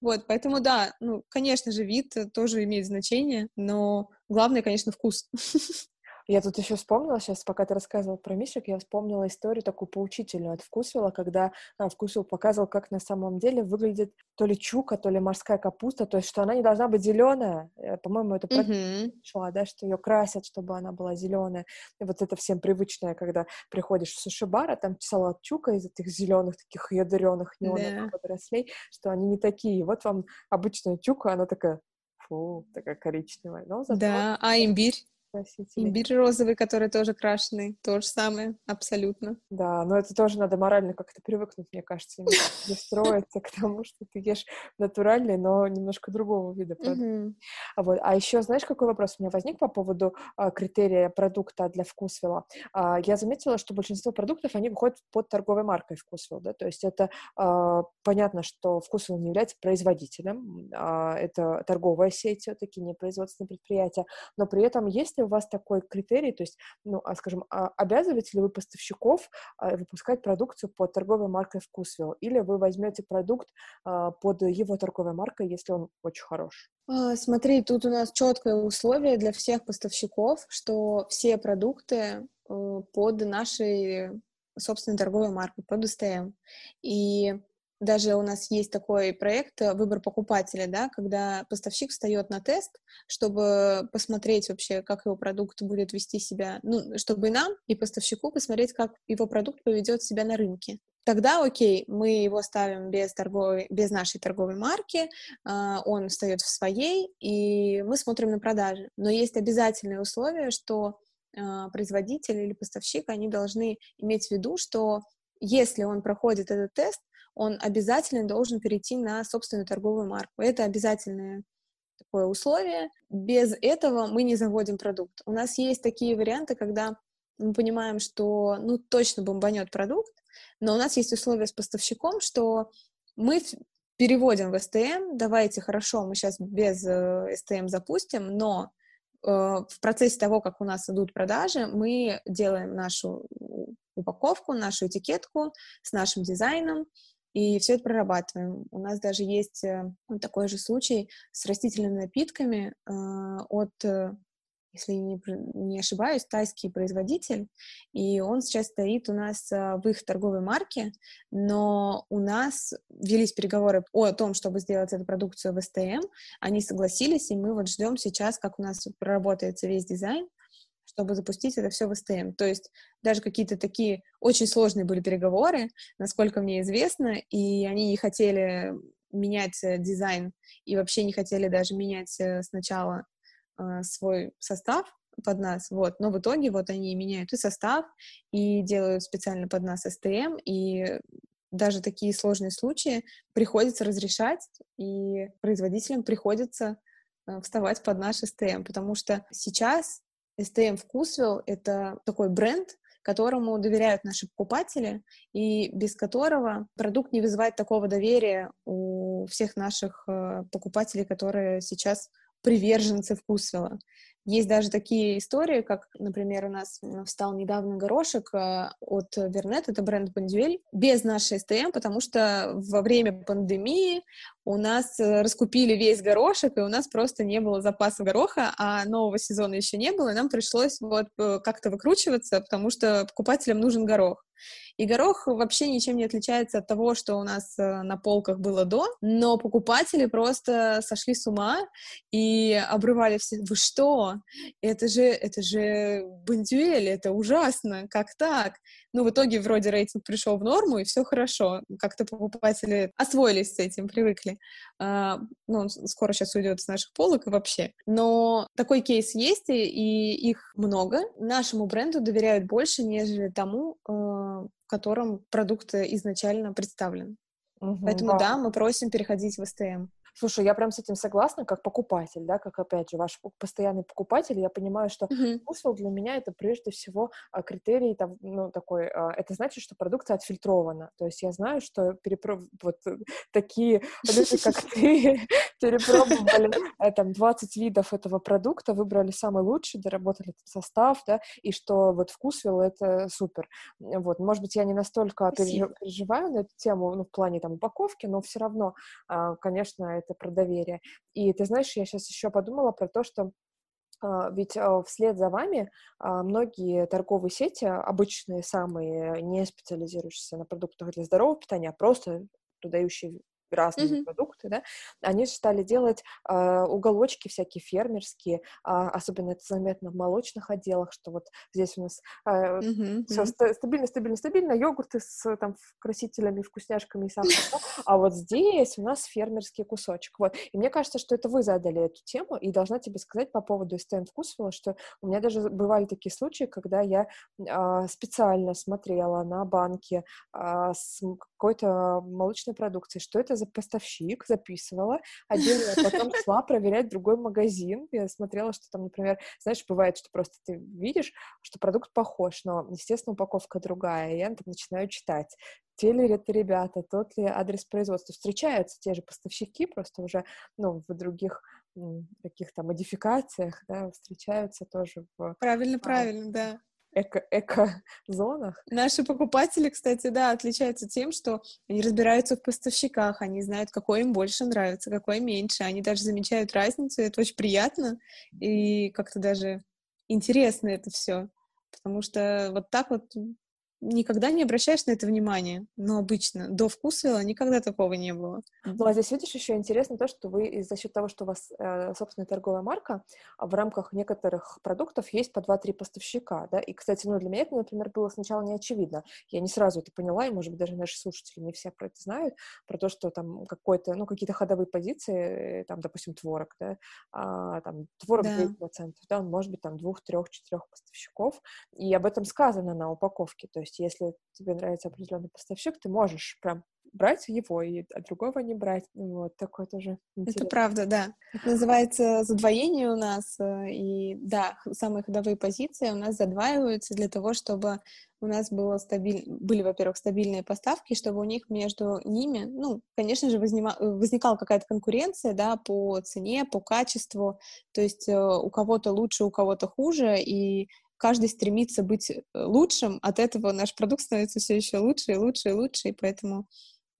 Вот, поэтому да, ну, конечно же, вид тоже имеет значение, но главное, конечно, вкус. *laughs* Я тут еще вспомнила сейчас, пока ты рассказывал про мишек, я вспомнила историю такую поучительную от Вкусвилла, когда а, Вкусвилл показывал, как на самом деле выглядит то ли чука, то ли морская капуста, то есть что она не должна быть зеленая. Э, по-моему, это mm-hmm. шла, да, что ее красят, чтобы она была зеленая. И вот это всем привычное, когда приходишь в суши-бар, а там салат чука из этих зеленых таких ядреных неоновых yeah. водорослей, что они не такие. Вот вам обычная чука, она такая фу, такая коричневая. Но зато... Да, а имбирь? Красителей. Имбирь розовый, который тоже крашеный, то же самое, абсолютно. Да, но это тоже надо морально как-то привыкнуть, мне кажется, настроиться *laughs* к тому, что ты ешь натуральный, но немножко другого вида продукт. А, вот. а еще, знаешь, какой вопрос у меня возник по поводу а, критерия продукта для вкусвилла? А, я заметила, что большинство продуктов, они выходят под торговой маркой вкусвилл, да, то есть это а, понятно, что вкусвилл не является производителем, это торговая сеть все-таки, не производственное предприятие, но при этом есть ли у вас такой критерий, то есть, ну, а, скажем, а обязываете ли вы поставщиков а, выпускать продукцию под торговой маркой Вкусвилл, или вы возьмете продукт под его торговой маркой, если он очень хорош? Смотри, тут у нас четкое условие для всех поставщиков, что все продукты э, под нашей собственной торговой маркой, под СТМ. И даже у нас есть такой проект э, «Выбор покупателя», да, когда поставщик встает на тест, чтобы посмотреть вообще, как его продукт будет вести себя, ну, чтобы и нам, и поставщику посмотреть, как его продукт поведет себя на рынке. Тогда, окей, мы его ставим без, торговой, без нашей торговой марки, а, он встает в своей, и мы смотрим на продажи. Но есть обязательное условие, что а, производитель или поставщик, они должны иметь в виду, что если он проходит этот тест, он обязательно должен перейти на собственную торговую марку. Это обязательное такое условие. Без этого мы не заводим продукт. У нас есть такие варианты, когда мы понимаем, что ну точно бомбанет продукт, но у нас есть условия с поставщиком, что мы переводим в STM, давайте, хорошо, мы сейчас без э, запустим, но э, в процессе того, как у нас идут продажи, мы делаем нашу упаковку, нашу этикетку с нашим дизайном, и все это прорабатываем. У нас даже есть э, такой же случай с растительными напитками э, от, э, если не, не ошибаюсь, тайский производитель, и он сейчас стоит у нас в их торговой марке, но у нас велись переговоры о том, чтобы сделать эту продукцию в СТМ, они согласились, и мы вот ждем сейчас, как у нас проработается весь дизайн, чтобы запустить это все в STM. То есть даже какие-то такие очень сложные были переговоры, насколько мне известно, и они не хотели менять э, дизайн и вообще не хотели даже менять э, сначала э, свой состав под нас, вот, но в итоге вот они меняют и состав, и делают специально под нас STM, и даже такие сложные случаи приходится разрешать, и производителям приходится вставать под наш STM, потому что сейчас STM Вкусвилл — это такой бренд, которому доверяют наши покупатели, и без которого продукт не вызывает такого доверия у всех наших э, покупателей, которые сейчас приверженцы Вкусвилла. Есть даже такие истории, как, например, у нас встал недавно горошек э, от Вернет, это бренд Бондюэль, без нашей СТМ, потому что во время пандемии у нас э, раскупили весь горошек, и у нас просто не было запаса гороха, а нового сезона еще не было, и нам пришлось вот э, как-то выкручиваться, потому что покупателям нужен горох. И горох вообще ничем не отличается от того, что у нас э, на полках было до, но покупатели просто сошли с ума и обрывали все. Вы что? Это же, это же бандюэль, это ужасно, как так? Ну, в итоге вроде рейтинг пришел в норму, и все хорошо. Как-то покупатели освоились с этим, привыкли. А, ну, он скоро сейчас уйдет с наших полок и вообще. Но такой кейс есть, и, их много. Нашему бренду доверяют больше, нежели тому, э, котором продукт изначально представлен. Угу, Поэтому да. да, мы просим переходить в СТМ. Слушай, я прям с этим согласна, как покупатель, да, как, опять же, ваш постоянный покупатель, я понимаю, что вкусвилл для меня это прежде всего а, критерий, там, ну, такой, а, это значит, что продукция отфильтрована, то есть я знаю, что перепро... вот э, такие люди, как *laughs* ты, *laughs* перепробовали э, там 20 видов этого продукта, выбрали самый лучший, доработали состав, да, и что вот вкусвилл это супер. Вот, может быть, я не настолько переживаю на эту тему, ну, в плане там упаковки, но все равно, а, конечно, это про доверие. И ты знаешь, я сейчас еще подумала про то, что а, ведь а, вслед за вами а, многие торговые сети, обычные, самые, не специализирующиеся на продуктах для здорового питания, а просто продающие разные Мгм. продукты, да, они же стали делать а, уголочки всякие фермерские, а, особенно это заметно в молочных отделах, что вот здесь у нас а, Мгм. все Мгм. стабильно, стабильно, стабильно, йогурты с там красителями, вкусняшками и сахаром, да, *laughs* а вот здесь у нас фермерский кусочек, вот. И мне кажется, что это вы задали эту тему, и должна тебе сказать по поводу СТМ Вкусвилла, что у меня даже бывали такие случаи, когда я а, специально смотрела на банки а, с какой-то молочной продукции, что это за поставщик, записывала, отдельно потом шла проверять другой магазин, я смотрела, что там, например, знаешь, бывает, что просто ты видишь, что продукт похож, но, естественно, упаковка другая, и я там начинаю читать, те ли это ребята, тот ли адрес производства. Встречаются те же поставщики, просто уже, ну, в других каких-то модификациях, да, встречаются тоже в Правильно, а, правильно, да. Эко- эко-зонах. Наши покупатели, кстати, да, отличаются тем, что они разбираются в поставщиках, они знают, какой им больше нравится, какой меньше. Они даже замечают разницу, это очень приятно и как-то даже интересно это все. Потому что вот так вот никогда не обращаешь на это внимание. Но обычно до вкусвилла никогда такого не было. Ну, а здесь, видишь, еще интересно то, что вы за счет того, что у вас э, собственная торговая марка, а в рамках некоторых продуктов есть по 2-3 поставщика, да, и, кстати, ну, для меня это, например, было сначала не очевидно. Я не сразу это поняла, и, может быть, даже наши слушатели не все про это знают, про то, что там какой-то, ну, какие-то ходовые позиции, э, там, допустим, творог, да, а, там, творог Да. 9%, да, он может быть там двух, трех, четырех поставщиков, и об этом сказано на упаковке, то есть если тебе нравится определенный поставщик, ты можешь прям брать его, и а другого не брать. Вот такое тоже Это интересно. правда, да. Это называется задвоение у нас. э, И да, самые ходовые позиции у нас задваиваются для того, чтобы у нас было стабиль... были, во-первых, стабильные поставки, чтобы у них между ними, ну, конечно же, вознима... э, возникала какая-то конкуренция, да, по цене, по качеству. То есть э, у кого-то лучше, у кого-то хуже, и каждый стремится быть э, лучшим. От этого наш продукт становится все еще лучше и лучше и лучше, и поэтому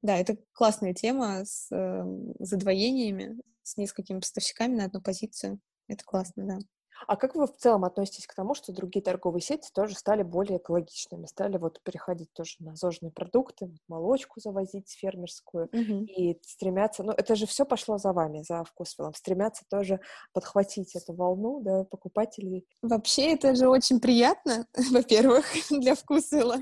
да, это классная тема с э, задвоениями, с несколькими поставщиками на одну позицию. Это классно, да. А как вы в целом относитесь к тому, что другие торговые сети тоже стали более экологичными, стали вот переходить тоже на зожные продукты, молочку завозить фермерскую, Мгм. и стремятся, ну, это же все пошло за вами, за вкусвиллом, стремятся тоже подхватить эту волну, да, покупателей. Вообще, это же очень приятно, *laughs* во-первых, для вкусвилла,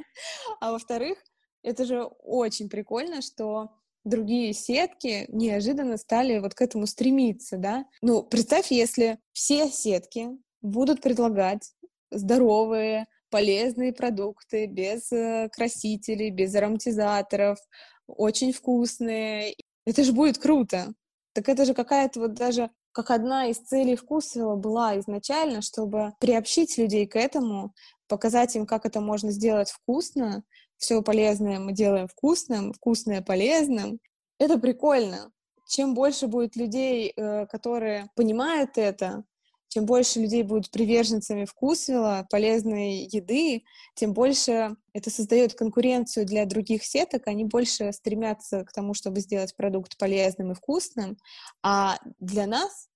а во-вторых, это же очень прикольно, что другие сетки неожиданно стали вот к этому стремиться, да. Ну, представь, если все сетки будут предлагать здоровые, полезные продукты без э, красителей, без ароматизаторов, очень вкусные. Это же будет круто. Так это же какая-то вот даже как одна из целей вкусвилла была изначально, чтобы приобщить людей к этому, показать им, как это можно сделать вкусно. Все полезное мы делаем вкусным, вкусное полезным. Это прикольно. Чем больше будет людей, э, которые понимают это, чем больше людей будут приверженцами вкусвилла, полезной еды, тем больше это создает конкуренцию для других сеток, они больше стремятся к тому, чтобы сделать продукт полезным и вкусным, а для нас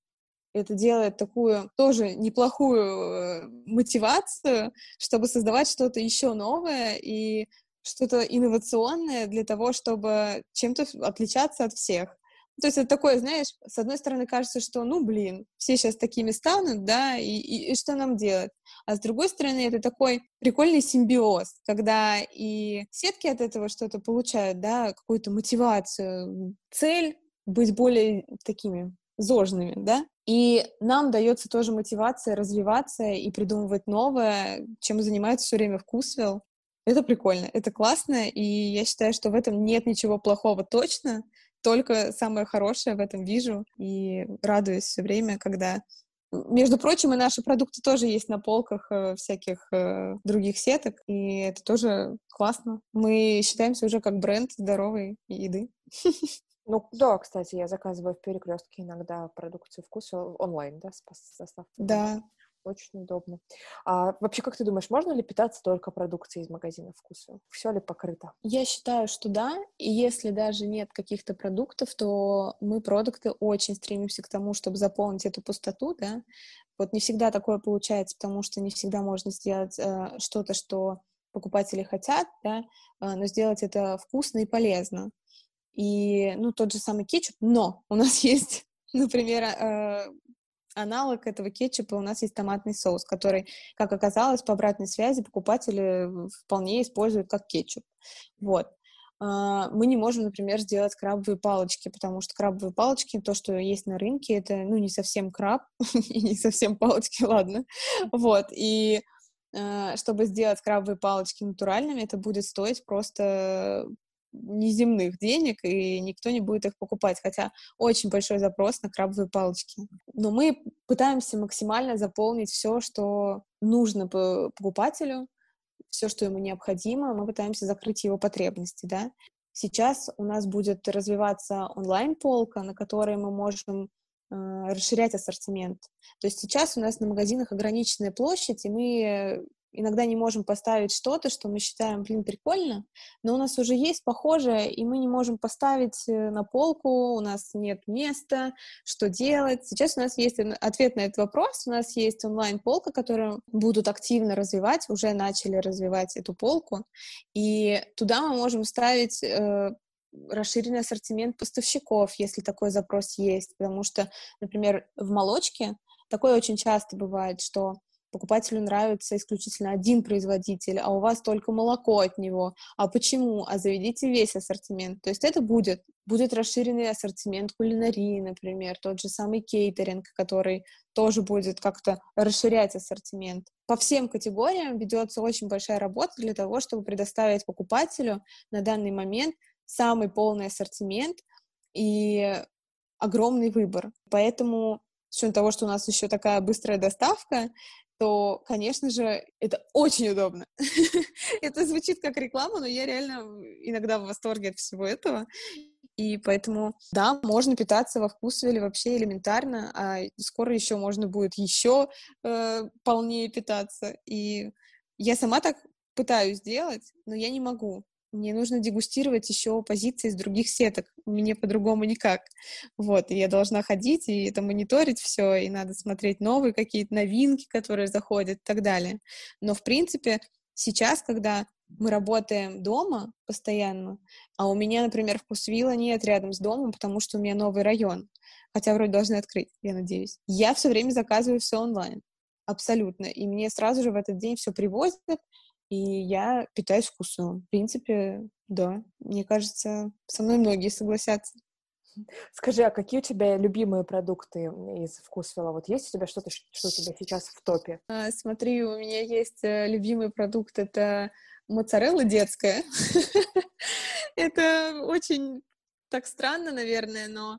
это делает такую тоже неплохую э, мотивацию, чтобы создавать что-то еще новое и что-то инновационное для того, чтобы чем-то отличаться от всех. То есть это такое, знаешь, с одной стороны кажется, что, ну, блин, все сейчас такими станут, да, и, и, и что нам делать? А с другой стороны, это такой прикольный симбиоз, когда и сетки от этого что-то получают, да, какую-то мотивацию, цель быть более такими зожными, да, и нам дается тоже мотивация развиваться и придумывать новое, чем занимается все время вкусвилл. Это прикольно, это классно, и я считаю, что в этом нет ничего плохого точно, только самое хорошее в этом вижу и радуюсь все время, когда между прочим, и наши продукты тоже есть на полках э, всяких э, других сеток, и это тоже классно. Мы считаемся уже как бренд здоровой еды. *laughs* Ну да, кстати, я заказываю в перекрестке иногда продукцию вкуса онлайн, да, с доставкой. Да, очень удобно. А вообще, как ты думаешь, можно ли питаться только продукцией из магазина вкуса? Все ли покрыто? Я считаю, что да. И если даже нет каких-то продуктов, то мы продукты очень стремимся к тому, чтобы заполнить эту пустоту, да. Вот не всегда такое получается, потому что не всегда можно сделать э, что-то, что покупатели хотят, да, э, но сделать это вкусно и полезно. И, ну, тот же самый кетчуп, но у нас *laughs* есть, например, э, аналог этого кетчупа у нас есть томатный соус, который, как оказалось, по обратной связи покупатели вполне используют как кетчуп. Вот. А, мы не можем, например, сделать крабовые палочки, потому что крабовые палочки, то, что есть на рынке, это, ну, не совсем краб *laughs* и не совсем палочки, ладно. Вот, и а, чтобы сделать крабовые палочки натуральными, это будет стоить просто неземных денег, и никто не будет их покупать, хотя очень большой запрос на крабовые палочки. Но мы пытаемся максимально заполнить все, что нужно покупателю, все, что ему необходимо, мы пытаемся закрыть его потребности, да. Сейчас у нас будет развиваться онлайн-полка, на которой мы можем э, расширять ассортимент. То есть сейчас у нас на магазинах ограниченная площадь, и мы иногда не можем поставить что-то, что мы считаем, блин, прикольно, но у нас уже есть похожее, и мы не можем поставить э, на полку, у нас нет места, что делать. Сейчас у нас есть ответ на этот вопрос, у нас есть онлайн-полка, которую будут активно развивать, уже начали развивать эту полку, и туда мы можем ставить э, расширенный ассортимент поставщиков, если такой запрос есть, потому что, например, в молочке такое очень часто бывает, что покупателю нравится исключительно один производитель, а у вас только молоко от него. А почему? А заведите весь ассортимент. То есть это будет. Будет расширенный ассортимент кулинарии, например, тот же самый кейтеринг, который тоже будет как-то расширять ассортимент. По всем категориям ведется очень большая работа для того, чтобы предоставить покупателю на данный момент самый полный ассортимент и огромный выбор. Поэтому с учетом того, что у нас еще такая быстрая доставка, то, конечно же, это очень удобно. *laughs* это звучит как реклама, но я реально иногда в восторге от всего этого. И поэтому, да, можно питаться во вкусвеле вообще элементарно, а скоро еще можно будет еще э, полнее питаться. И я сама так пытаюсь сделать, но я не могу. Мне нужно дегустировать еще позиции из других сеток. Мне по-другому никак. Вот, и я должна ходить и это мониторить все, и надо смотреть новые какие-то новинки, которые заходят и так далее. Но, в принципе, сейчас, когда мы работаем дома постоянно, а у меня, например, вкусвилла нет рядом с домом, потому что у меня новый район, хотя вроде должны открыть, я надеюсь. Я все время заказываю все онлайн, абсолютно, и мне сразу же в этот день все привозят, и я питаюсь вкусом. В принципе, да, мне кажется, со мной многие согласятся. Скажи, а какие у тебя любимые продукты из вкусвела? Вот есть у тебя что-то, что у тебя сейчас в топе? А, смотри, у меня есть э, любимый продукт, это моцарелла детская. *laughs* Это очень так странно, наверное, но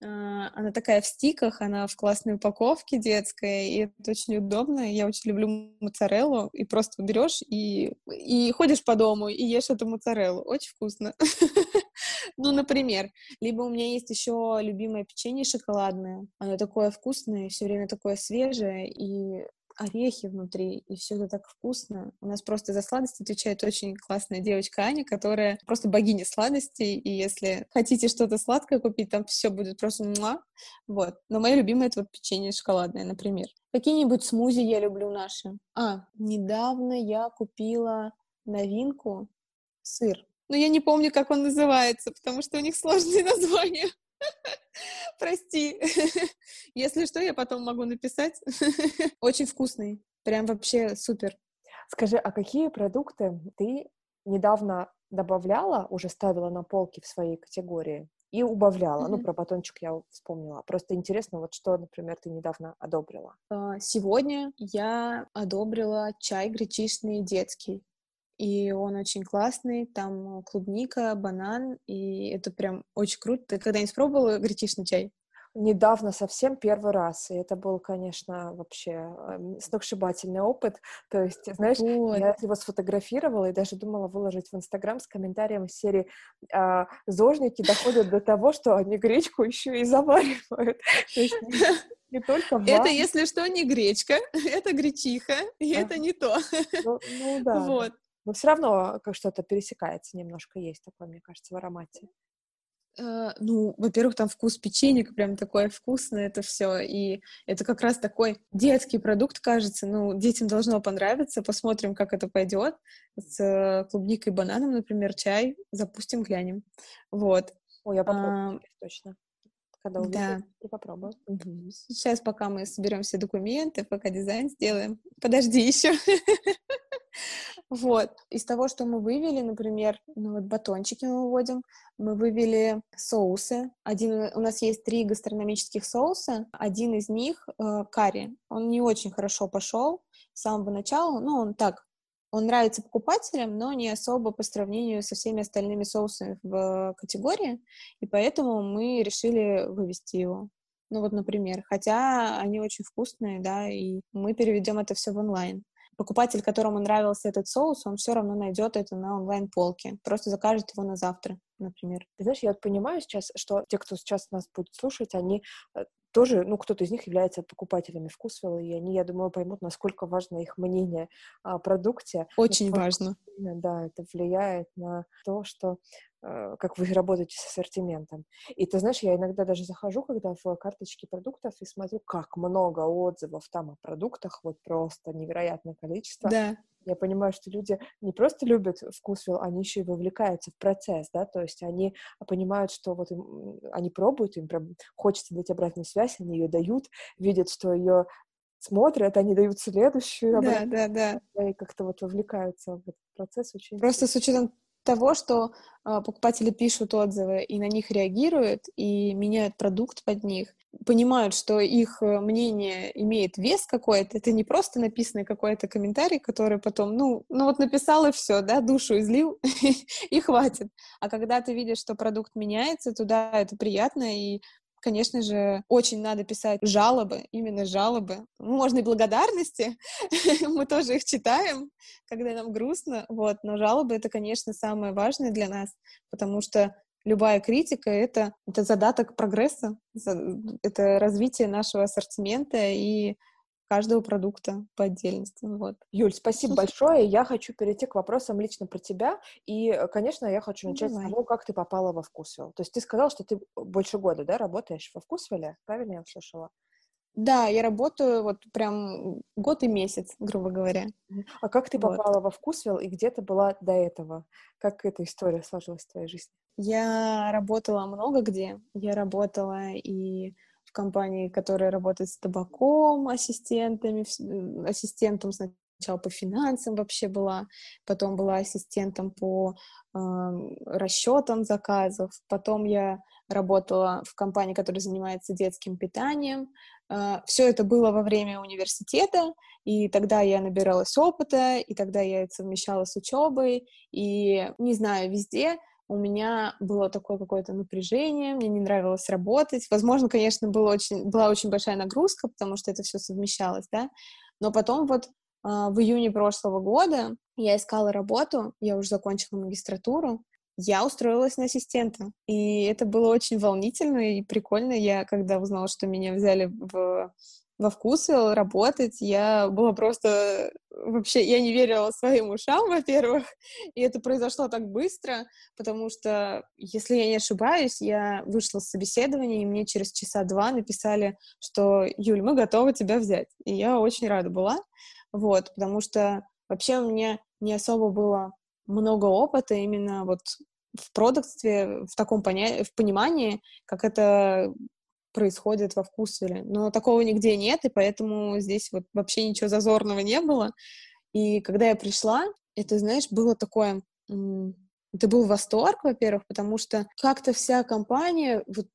она такая в стиках, она в классной упаковке детская, и это очень удобно. Я очень люблю моцареллу, и просто берешь и, и ходишь по дому и ешь эту моцареллу. Очень вкусно. *laughs* Ну, например, либо у меня есть еще любимое печенье шоколадное. Оно такое вкусное, все время такое свежее, и орехи внутри, и все это так вкусно. У нас просто за сладость отвечает очень классная девочка Аня, которая просто богиня сладостей, и если хотите что-то сладкое купить, там все будет просто муа. Вот. Но мое любимое это вот печенье шоколадное, например. Какие-нибудь смузи я люблю наши. А, недавно я купила новинку сыр. Но я не помню, как он называется, потому что у них сложные *laughs* названия. Прости. *laughs* Если что, я потом могу написать. *laughs* Очень вкусный. Прям вообще супер. Скажи, а какие продукты ты недавно добавляла, уже ставила на полки в своей категории и убавляла? Mm-hmm. Ну, про батончик я вспомнила. Просто интересно, вот что, например, ты недавно одобрила? А, сегодня я одобрила чай гречишный детский. И он очень классный, там клубника, банан, и это прям очень круто. Ты когда-нибудь пробовала гречишный чай? недавно совсем первый раз, и это был, конечно, вообще эм, сногсшибательный опыт. То есть, знаешь, вот. я его сфотографировала и даже думала выложить в Инстаграм с комментарием из серии а, «Зожники доходят до того, что они гречку еще и заваривают». То есть, не только вам. Это, если что, не гречка, *laughs* это гречиха, и а. это не то. Ну, ну *laughs* да. Вот. Но все равно как что-то пересекается немножко, есть такое, мне кажется, в аромате. Uh, ну, во-первых, там вкус печенья прям такое вкусное это все, и это как раз такой детский продукт, кажется, ну, детям должно понравиться, посмотрим, как это пойдет, с э, клубникой и бананом, например, чай, запустим, глянем, вот. Ой, я попробую, uh, точно. Когда увижу, да. и попробую. Сейчас, пока мы соберем все документы, пока дизайн сделаем. Подожди еще. *laughs* Вот. Из того, что мы вывели, например, ну вот батончики мы выводим, мы вывели соусы. Один, у нас есть три гастрономических соуса. Один из них э, карри. Он не очень хорошо пошел с самого начала, но он так, он нравится покупателям, но не особо по сравнению со всеми остальными соусами в категории, и поэтому мы решили вывести его. Ну вот, например, хотя они очень вкусные, да, и мы переведем это все в онлайн покупатель, которому нравился этот соус, он все равно найдет это на онлайн-полке. Просто закажет его на завтра, например. Ты знаешь, я вот понимаю сейчас, что те, кто сейчас нас будет слушать, они э, тоже, ну, кто-то из них является покупателями вкусвилла, и они, я думаю, поймут, насколько важно их мнение о продукте. Очень важно. Да, это влияет на то, что Э, как вы работаете с ассортиментом. И ты знаешь, я иногда даже захожу, когда в карточки продуктов и смотрю, как много отзывов там о продуктах, вот просто невероятное количество. Да. Я понимаю, что люди не просто любят вкусвилл, они еще и вовлекаются в процесс, да, то есть они понимают, что вот им, они пробуют, им прям хочется дать обратную связь, они ее дают, видят, что ее смотрят, они дают следующую. Да, да, да. И как-то вот вовлекаются в этот процесс очень. Просто с учетом того, что э, покупатели пишут отзывы и на них реагируют, и меняют продукт под них, понимают, что их э, мнение имеет вес какой-то, это не просто написанный какой-то комментарий, который потом, ну, ну вот написал и все, да, душу излил, *laughs* и хватит. А когда ты видишь, что продукт меняется, туда это приятно, и конечно же, очень надо писать жалобы, именно жалобы. Можно и благодарности, *laughs* мы тоже их читаем, когда нам грустно, вот, но жалобы — это, конечно, самое важное для нас, потому что любая критика — это, это задаток прогресса, это развитие нашего ассортимента и каждого продукта по отдельности. Вот. Юль, спасибо большое. Я хочу перейти к вопросам лично про тебя. И, э, конечно, я хочу ну, начать Давай. с того, как ты попала во Вкусвилл. То есть ты сказал, что ты больше года, да, работаешь во Вкусвилле? Правильно я услышала? Да, я работаю вот прям год и месяц, грубо говоря. А как ты вот. попала во Вкусвилл и где ты была до этого? Как эта история сложилась в твоей жизни? Я работала много где. Я работала и в компании, которая работает с табаком, ассистентами, ассистентом сначала по финансам вообще была, потом была ассистентом по э, расчетам заказов, потом я работала в компании, которая занимается детским питанием. Э, все это было во время университета, и тогда я набиралась опыта, и тогда я это совмещала с учебой, и, не знаю, везде у меня было такое какое-то напряжение, мне не нравилось работать. Возможно, конечно, было очень, была очень большая нагрузка, потому что это все совмещалось, да. Но потом вот э, в июне прошлого года я искала работу, я уже закончила магистратуру, я устроилась на ассистента. И это было очень волнительно и прикольно. Я, когда узнала, что меня взяли в во вкусы работать. Я была просто... Вообще, я не верила своим ушам, во-первых, *laughs* и это произошло так быстро, потому что, если я не ошибаюсь, я вышла с собеседования, и мне через часа два написали, что «Юль, мы готовы тебя взять». И я очень рада была, вот, потому что вообще у меня не особо было много опыта именно вот в продуктстве, в таком поня... в понимании, как это происходит во вкусвеле. Но такого нигде нет, и поэтому здесь вот вообще ничего зазорного не было. И когда я пришла, это, знаешь, было такое... Это был восторг, во-первых, потому что как-то вся компания, вот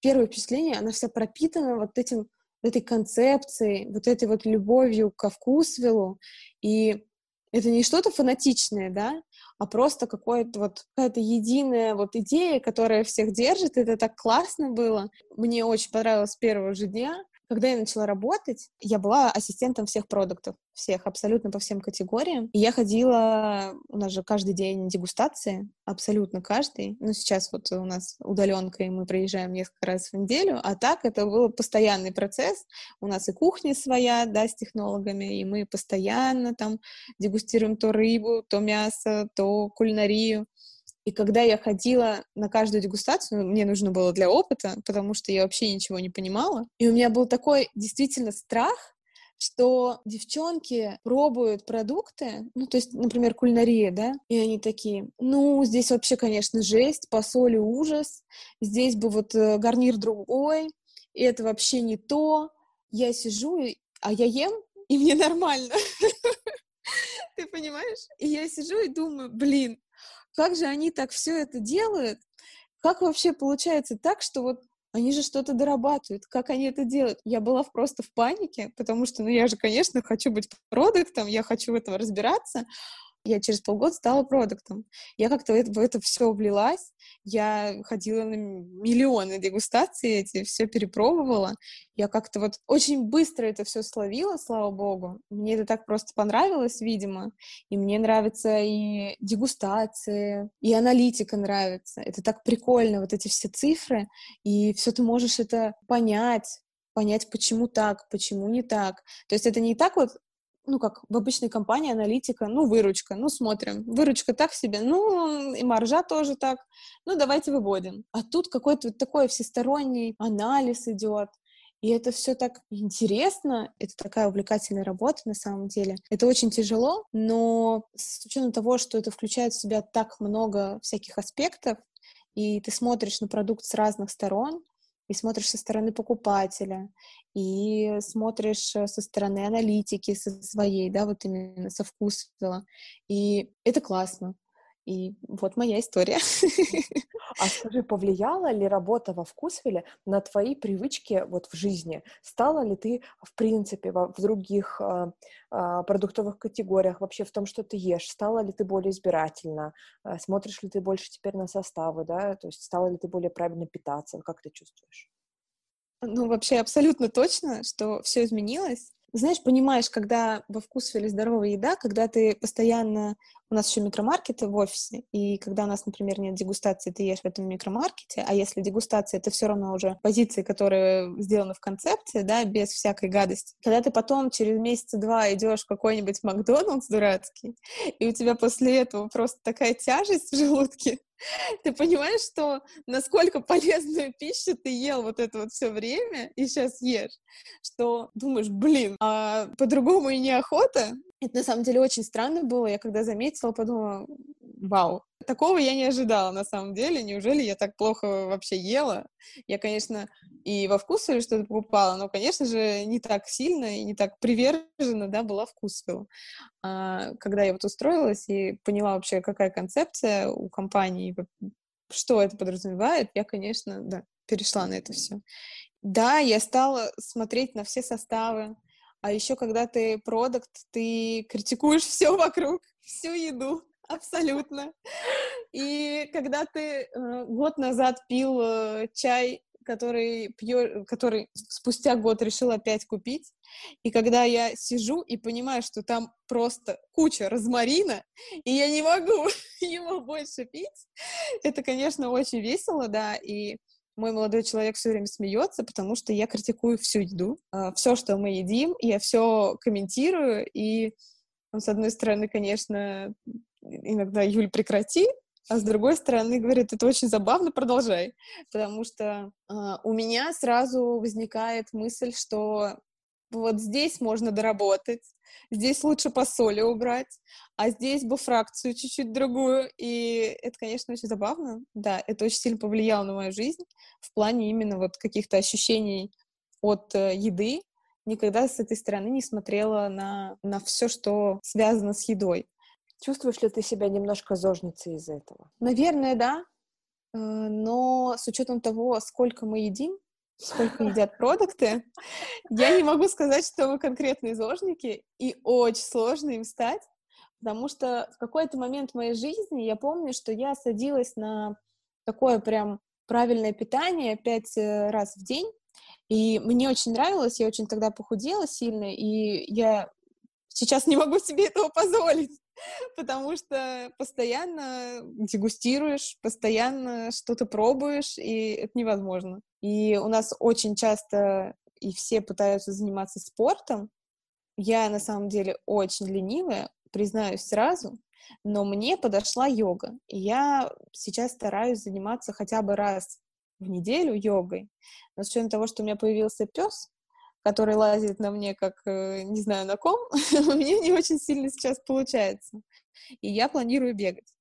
первое впечатление, она вся пропитана вот этим этой концепцией, вот этой вот любовью ко вкусвелу. И это не что-то фанатичное, да, а просто какое-то вот какая-то единая вот идея, которая всех держит. Это так классно было. Мне очень понравилось с первого же дня. Когда я начала работать, я была ассистентом всех продуктов, всех, абсолютно по всем категориям. И я ходила, у нас же каждый день дегустации, абсолютно каждый. Ну, сейчас вот у нас удаленка, и мы приезжаем несколько раз в неделю, а так это был постоянный процесс. У нас и кухня своя, да, с технологами, и мы постоянно там дегустируем то рыбу, то мясо, то кулинарию. И когда я ходила на каждую дегустацию, мне нужно было для опыта, потому что я вообще ничего не понимала. И у меня был такой действительно страх, что девчонки пробуют продукты, ну, то есть, например, кулинария, да, и они такие, ну, здесь вообще, конечно, жесть, по соли ужас, здесь бы вот э, гарнир другой, и это вообще не то. Я сижу, а я ем, и мне нормально. *laughs* Ты понимаешь? И я сижу и думаю, блин, как же они так все это делают? Как вообще получается так, что вот они же что-то дорабатывают, как они это делают. Я была просто в панике, потому что, ну, я же, конечно, хочу быть продуктом, я хочу в этом разбираться, я через полгода стала продуктом. Я как-то в это, это все влилась. Я ходила на миллионы дегустаций эти, все перепробовала. Я как-то вот очень быстро это все словила, слава богу. Мне это так просто понравилось, видимо. И мне нравятся и дегустации, и аналитика нравится. Это так прикольно, вот эти все цифры. И все ты можешь это понять, понять, почему так, почему не так. То есть это не так вот ну, как в обычной компании аналитика, ну, выручка, ну, смотрим, выручка так себе, ну, и маржа тоже так, ну, давайте выводим. А тут какой-то вот такой всесторонний анализ идет, и это все так интересно, это такая увлекательная работа на самом деле. Это очень тяжело, но с учетом того, что это включает в себя так много всяких аспектов, и ты смотришь на продукт с разных сторон, и смотришь со стороны покупателя, и смотришь э, со стороны аналитики, со своей, да, вот именно со вкусвела. И это классно. И вот моя история. *laughs* А скажи, повлияла ли работа во вкусвеле на твои привычки вот в жизни? Стала ли ты, в принципе, в других а, а, продуктовых категориях, вообще в том, что ты ешь? Стала ли ты более избирательна? А, смотришь ли ты больше теперь на составы, да? То есть стала ли ты более правильно питаться? Как ты чувствуешь? Ну, вообще абсолютно точно, что все изменилось. Знаешь, понимаешь, когда во вкус или здоровая еда, когда ты постоянно... У нас еще микромаркеты в офисе, и когда у нас, например, нет дегустации, ты ешь в этом микромаркете, а если дегустация, это все равно уже позиции, которые сделаны в концепции, да, без всякой гадости. Когда ты потом через месяца-два идешь в какой-нибудь Макдональдс дурацкий, и у тебя после этого просто такая тяжесть в желудке, *laughs* ты понимаешь, что насколько полезную пищу ты ел вот это вот все время и сейчас ешь, что думаешь, блин, а по-другому и неохота. Это на самом деле очень странно было. Я когда заметила, подумала, вау, такого я не ожидала на самом деле. Неужели я так плохо вообще ела? Я, конечно, и во вкусвилле что-то покупала, но, конечно же, не так сильно и не так привержена, да, была вкусвиллу. А, когда я вот устроилась и поняла вообще, какая концепция у компании, что это подразумевает, я, конечно, да, перешла на это все. Да, я стала смотреть на все составы, а еще, когда ты продукт, ты критикуешь все вокруг, всю еду, абсолютно. И когда ты э, год назад пил э, чай, который пьё, который спустя год решил опять купить, и когда я сижу и понимаю, что там просто куча розмарина, и я не могу *laughs* его больше пить, это, конечно, очень весело, да, и мой молодой человек все время смеется, потому что я критикую всю еду, а, все, что мы едим, я все комментирую, и он, с одной стороны, конечно, иногда, Юль, прекрати, а с другой стороны, говорит, это очень забавно, продолжай. Потому что э, у меня сразу возникает мысль, что вот здесь можно доработать, здесь лучше по соли убрать, а здесь бы фракцию чуть-чуть другую. И это, конечно, очень забавно. Да, это очень сильно повлияло на мою жизнь в плане именно вот каких-то ощущений от э, еды. Никогда с этой стороны не смотрела на, на все, что связано с едой. Чувствуешь ли ты себя немножко зожницей из-за этого? Наверное, да. Э, но с учетом того, сколько мы едим, сколько едят *laughs* продукты, я не могу сказать, что мы конкретные зожники, и очень сложно им стать, потому что в какой-то момент моей жизни я помню, что я садилась на такое прям правильное питание пять э, раз в день, и мне очень нравилось, я очень тогда похудела сильно, и я сейчас не могу себе этого позволить, *laughs* потому что постоянно дегустируешь, постоянно что-то пробуешь, и это невозможно. И у нас очень часто и все пытаются заниматься спортом. Я на самом деле очень ленивая, признаюсь сразу, но мне подошла йога. И я сейчас стараюсь заниматься хотя бы раз в неделю йогой. Но с учетом того, что у меня появился пес, который лазит на мне как э, не знаю на ком, *laughs* у меня не очень сильно сейчас получается. И я планирую бегать.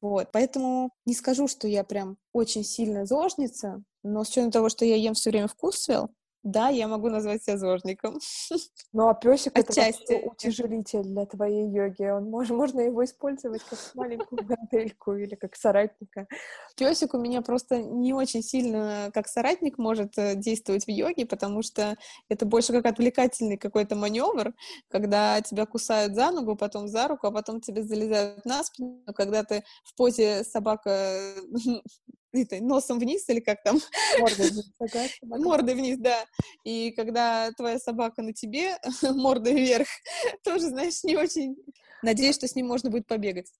Вот, поэтому не скажу, что я прям очень сильно зожница, но с учетом того, что я ем все время вкусвел, да, я могу назвать себя зожником. *laughs* Ну, а песик Отчасти. это утяжелитель для твоей йоги. Он мож, можно его использовать как *laughs* маленькую гантельку или как соратника. Песик у меня просто не очень сильно как соратник может э, действовать в йоге, потому что это больше как отвлекательный какой-то маневр, когда тебя кусают за ногу, потом за руку, а потом тебе залезают на спину, когда ты в позе собака *laughs* *laughs* это, носом вниз или как там? Мордой вниз, *laughs* Мордой вниз, да. И когда твоя собака на тебе, *laughs* мордой вверх, тоже, знаешь, не очень... Надеюсь, что с ним можно будет побегать.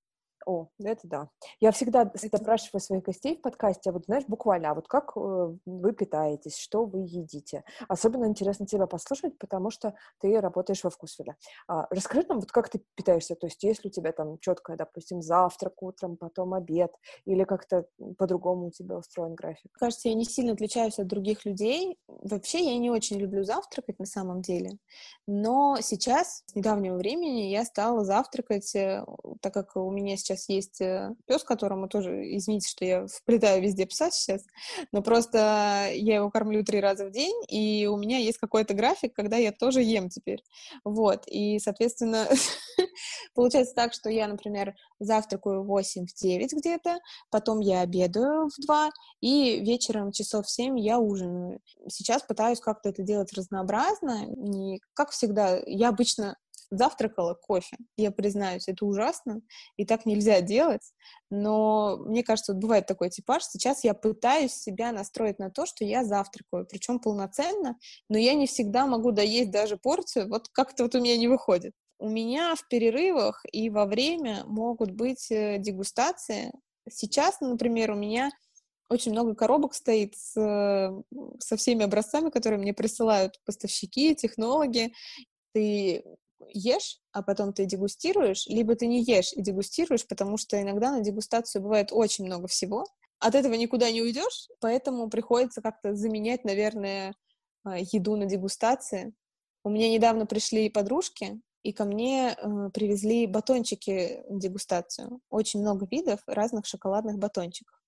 О, это да. Я всегда это... спрашиваю своих гостей в подкасте, вот знаешь, буквально, а вот как э, вы питаетесь, что вы едите? Особенно интересно тебя послушать, потому что ты работаешь во вкусвиле. А, расскажи нам, вот как ты питаешься, то есть если у тебя там четко, допустим, завтрак утром, потом обед, или как-то по-другому у тебя устроен график? Кажется, я не сильно отличаюсь от других людей. Вообще я не очень люблю завтракать на самом деле, но сейчас, с недавнего времени, я стала завтракать, э, так как у меня сейчас сейчас есть э, пес, которому тоже, извините, что я вплетаю везде пса сейчас, но просто я его кормлю три раза в день, и у меня есть какой-то график, когда я тоже ем теперь. Вот, и, соответственно, *laughs* получается так, что я, например, завтракаю в 8 в 9 где-то, потом я обедаю в 2, и вечером часов в 7 я ужинаю. Сейчас пытаюсь как-то это делать разнообразно, не как всегда. Я обычно завтракала кофе. Я признаюсь, это ужасно, и так нельзя делать. Но мне кажется, вот бывает такой типаж. Сейчас я пытаюсь себя настроить на то, что я завтракаю, причем полноценно, но я не всегда могу доесть даже порцию. Вот как-то вот у меня не выходит. У меня в перерывах и во время могут быть э, дегустации. Сейчас, например, у меня очень много коробок стоит с, со всеми образцами, которые мне присылают поставщики, технологи. Ты ешь, а потом ты дегустируешь, либо ты не ешь и дегустируешь, потому что иногда на дегустацию бывает очень много всего. От этого никуда не уйдешь, поэтому приходится как-то заменять, наверное, а, еду на дегустации. У меня недавно пришли подружки, и ко мне э, привезли батончики на дегустацию. Очень много видов разных шоколадных батончиков.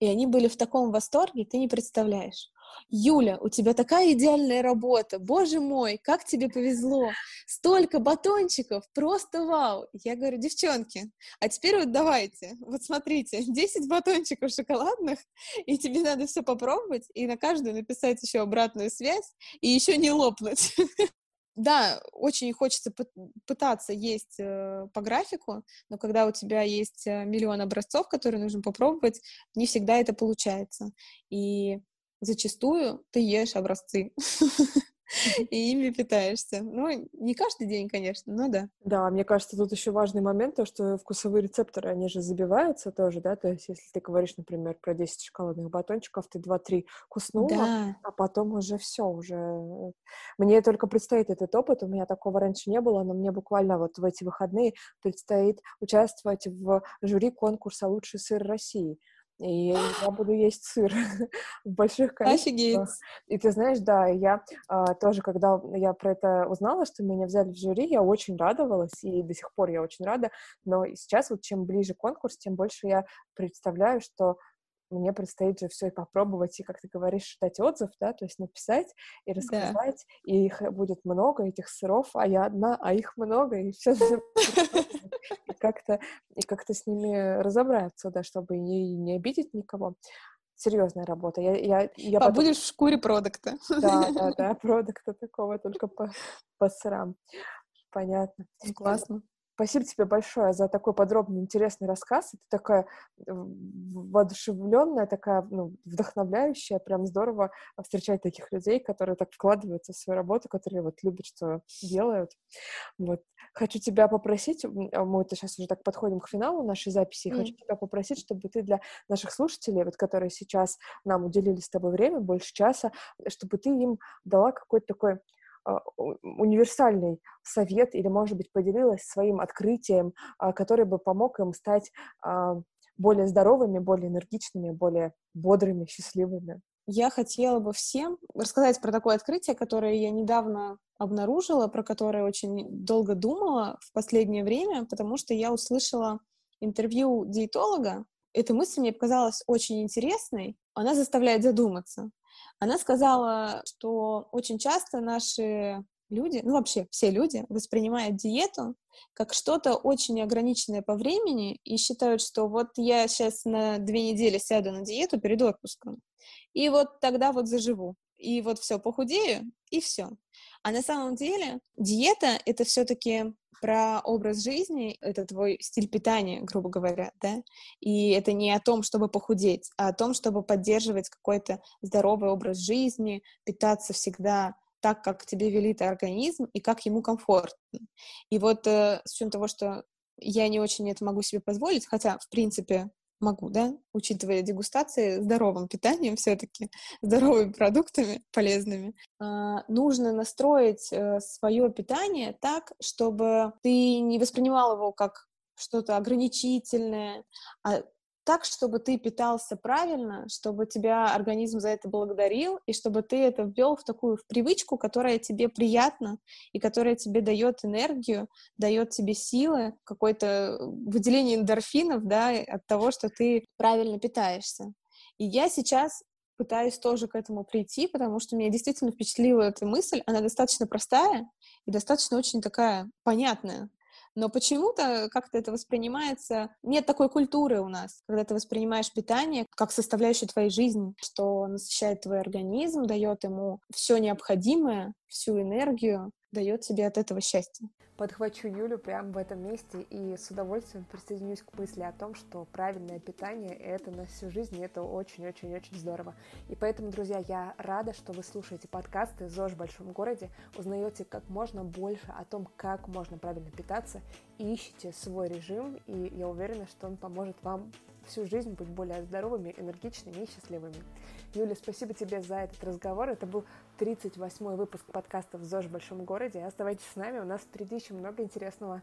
И они были в таком восторге, ты не представляешь. Юля, у тебя такая идеальная работа, боже мой, как тебе повезло, столько батончиков, просто вау. Я говорю, девчонки, а теперь вот давайте, вот смотрите, *laughs* 10 батончиков шоколадных, и тебе надо все попробовать, и на каждую написать еще обратную связь, и еще не лопнуть. *laughs* да, очень хочется пытаться есть э, по графику, но когда у тебя есть э, миллион образцов, которые нужно попробовать, не всегда это получается. И зачастую ты ешь образцы. *laughs* и ими питаешься. Ну, не каждый день, конечно, но да. Да, мне кажется, тут еще важный момент, то, что вкусовые рецепторы, они же забиваются тоже, да, то есть если ты говоришь, например, про 10 шоколадных батончиков, ты 2-3 куснула, да. а потом уже все, уже... Мне только предстоит этот опыт, у меня такого раньше не было, но мне буквально вот в эти выходные предстоит участвовать в жюри конкурса «Лучший сыр России». И я буду есть сыр *laughs* в больших количествах. Офигеть. И ты знаешь, да, я а, тоже, когда я про это узнала, что меня взяли в жюри, я очень радовалась, и до сих пор я очень рада. Но сейчас вот чем ближе конкурс, тем больше я представляю, что мне предстоит же все и попробовать, и, как ты говоришь, дать отзыв, да, то есть написать и рассказать, да. и их будет много, этих сыров, а я одна, а их много, и все *laughs* и как-то и как-то с ними разобраться, да, чтобы не, не обидеть никого. Серьезная работа. Я, я, я потом... Побудешь в шкуре продукта. Да, *laughs* да, да, продукта такого, только по, по сырам. Понятно. Классно. Спасибо тебе большое за такой подробный, интересный рассказ. Это такая воодушевленная, такая ну, вдохновляющая, прям здорово встречать таких людей, которые так вкладываются в свою работу, которые вот любят, что делают. Вот. Хочу тебя попросить, а мы это сейчас уже так подходим к финалу нашей записи, mm. хочу тебя попросить, чтобы ты для наших слушателей, вот, которые сейчас нам уделили с тобой время, больше часа, чтобы ты им дала какой-то такой универсальный совет или, может быть, поделилась своим открытием, а, который бы помог им стать а, более здоровыми, более энергичными, более бодрыми, счастливыми. Я хотела бы всем рассказать про такое открытие, которое я недавно обнаружила, про которое очень долго думала в последнее время, потому что я услышала интервью диетолога. Эта мысль мне показалась очень интересной. Она заставляет задуматься. Она сказала, что очень часто наши люди, ну вообще все люди воспринимают диету как что-то очень ограниченное по времени и считают, что вот я сейчас на две недели сяду на диету перед отпуском, и вот тогда вот заживу, и вот все, похудею, и все. А на самом деле диета — это все-таки про образ жизни, это твой стиль питания, грубо говоря, да, и это не о том, чтобы похудеть, а о том, чтобы поддерживать какой-то здоровый образ жизни, питаться всегда так, как тебе велит организм и как ему комфортно. И вот э, с учетом того, что я не очень это могу себе позволить, хотя, в принципе, могу, да, учитывая дегустации здоровым питанием все-таки, *laughs* здоровыми продуктами полезными, а, нужно настроить э, свое питание так, чтобы ты не воспринимал его как что-то ограничительное, а так, чтобы ты питался правильно, чтобы тебя организм за это благодарил, и чтобы ты это ввел в такую в привычку, которая тебе приятна, и которая тебе дает энергию, дает тебе силы, какое-то выделение эндорфинов, да, от того, что ты правильно питаешься. И я сейчас пытаюсь тоже к этому прийти, потому что меня действительно впечатлила эта мысль. Она достаточно простая и достаточно очень такая понятная но почему-то как-то это воспринимается... Нет такой культуры у нас, когда ты воспринимаешь питание как составляющую твоей жизни, что насыщает твой организм, дает ему все необходимое, всю энергию, дает тебе от этого счастье. Подхвачу Юлю прямо в этом месте и с удовольствием присоединюсь к мысли о том, что правильное питание — это на всю жизнь, и это очень-очень-очень здорово. И поэтому, друзья, я рада, что вы слушаете подкасты «ЗОЖ в большом городе», узнаете как можно больше о том, как можно правильно питаться, и ищете свой режим, и я уверена, что он поможет вам всю жизнь быть более здоровыми, энергичными и счастливыми. Юля, спасибо тебе за этот разговор. Это был 38-й выпуск подкаста в ЗОЖ в большом городе. Оставайтесь с нами, у нас впереди еще много интересного.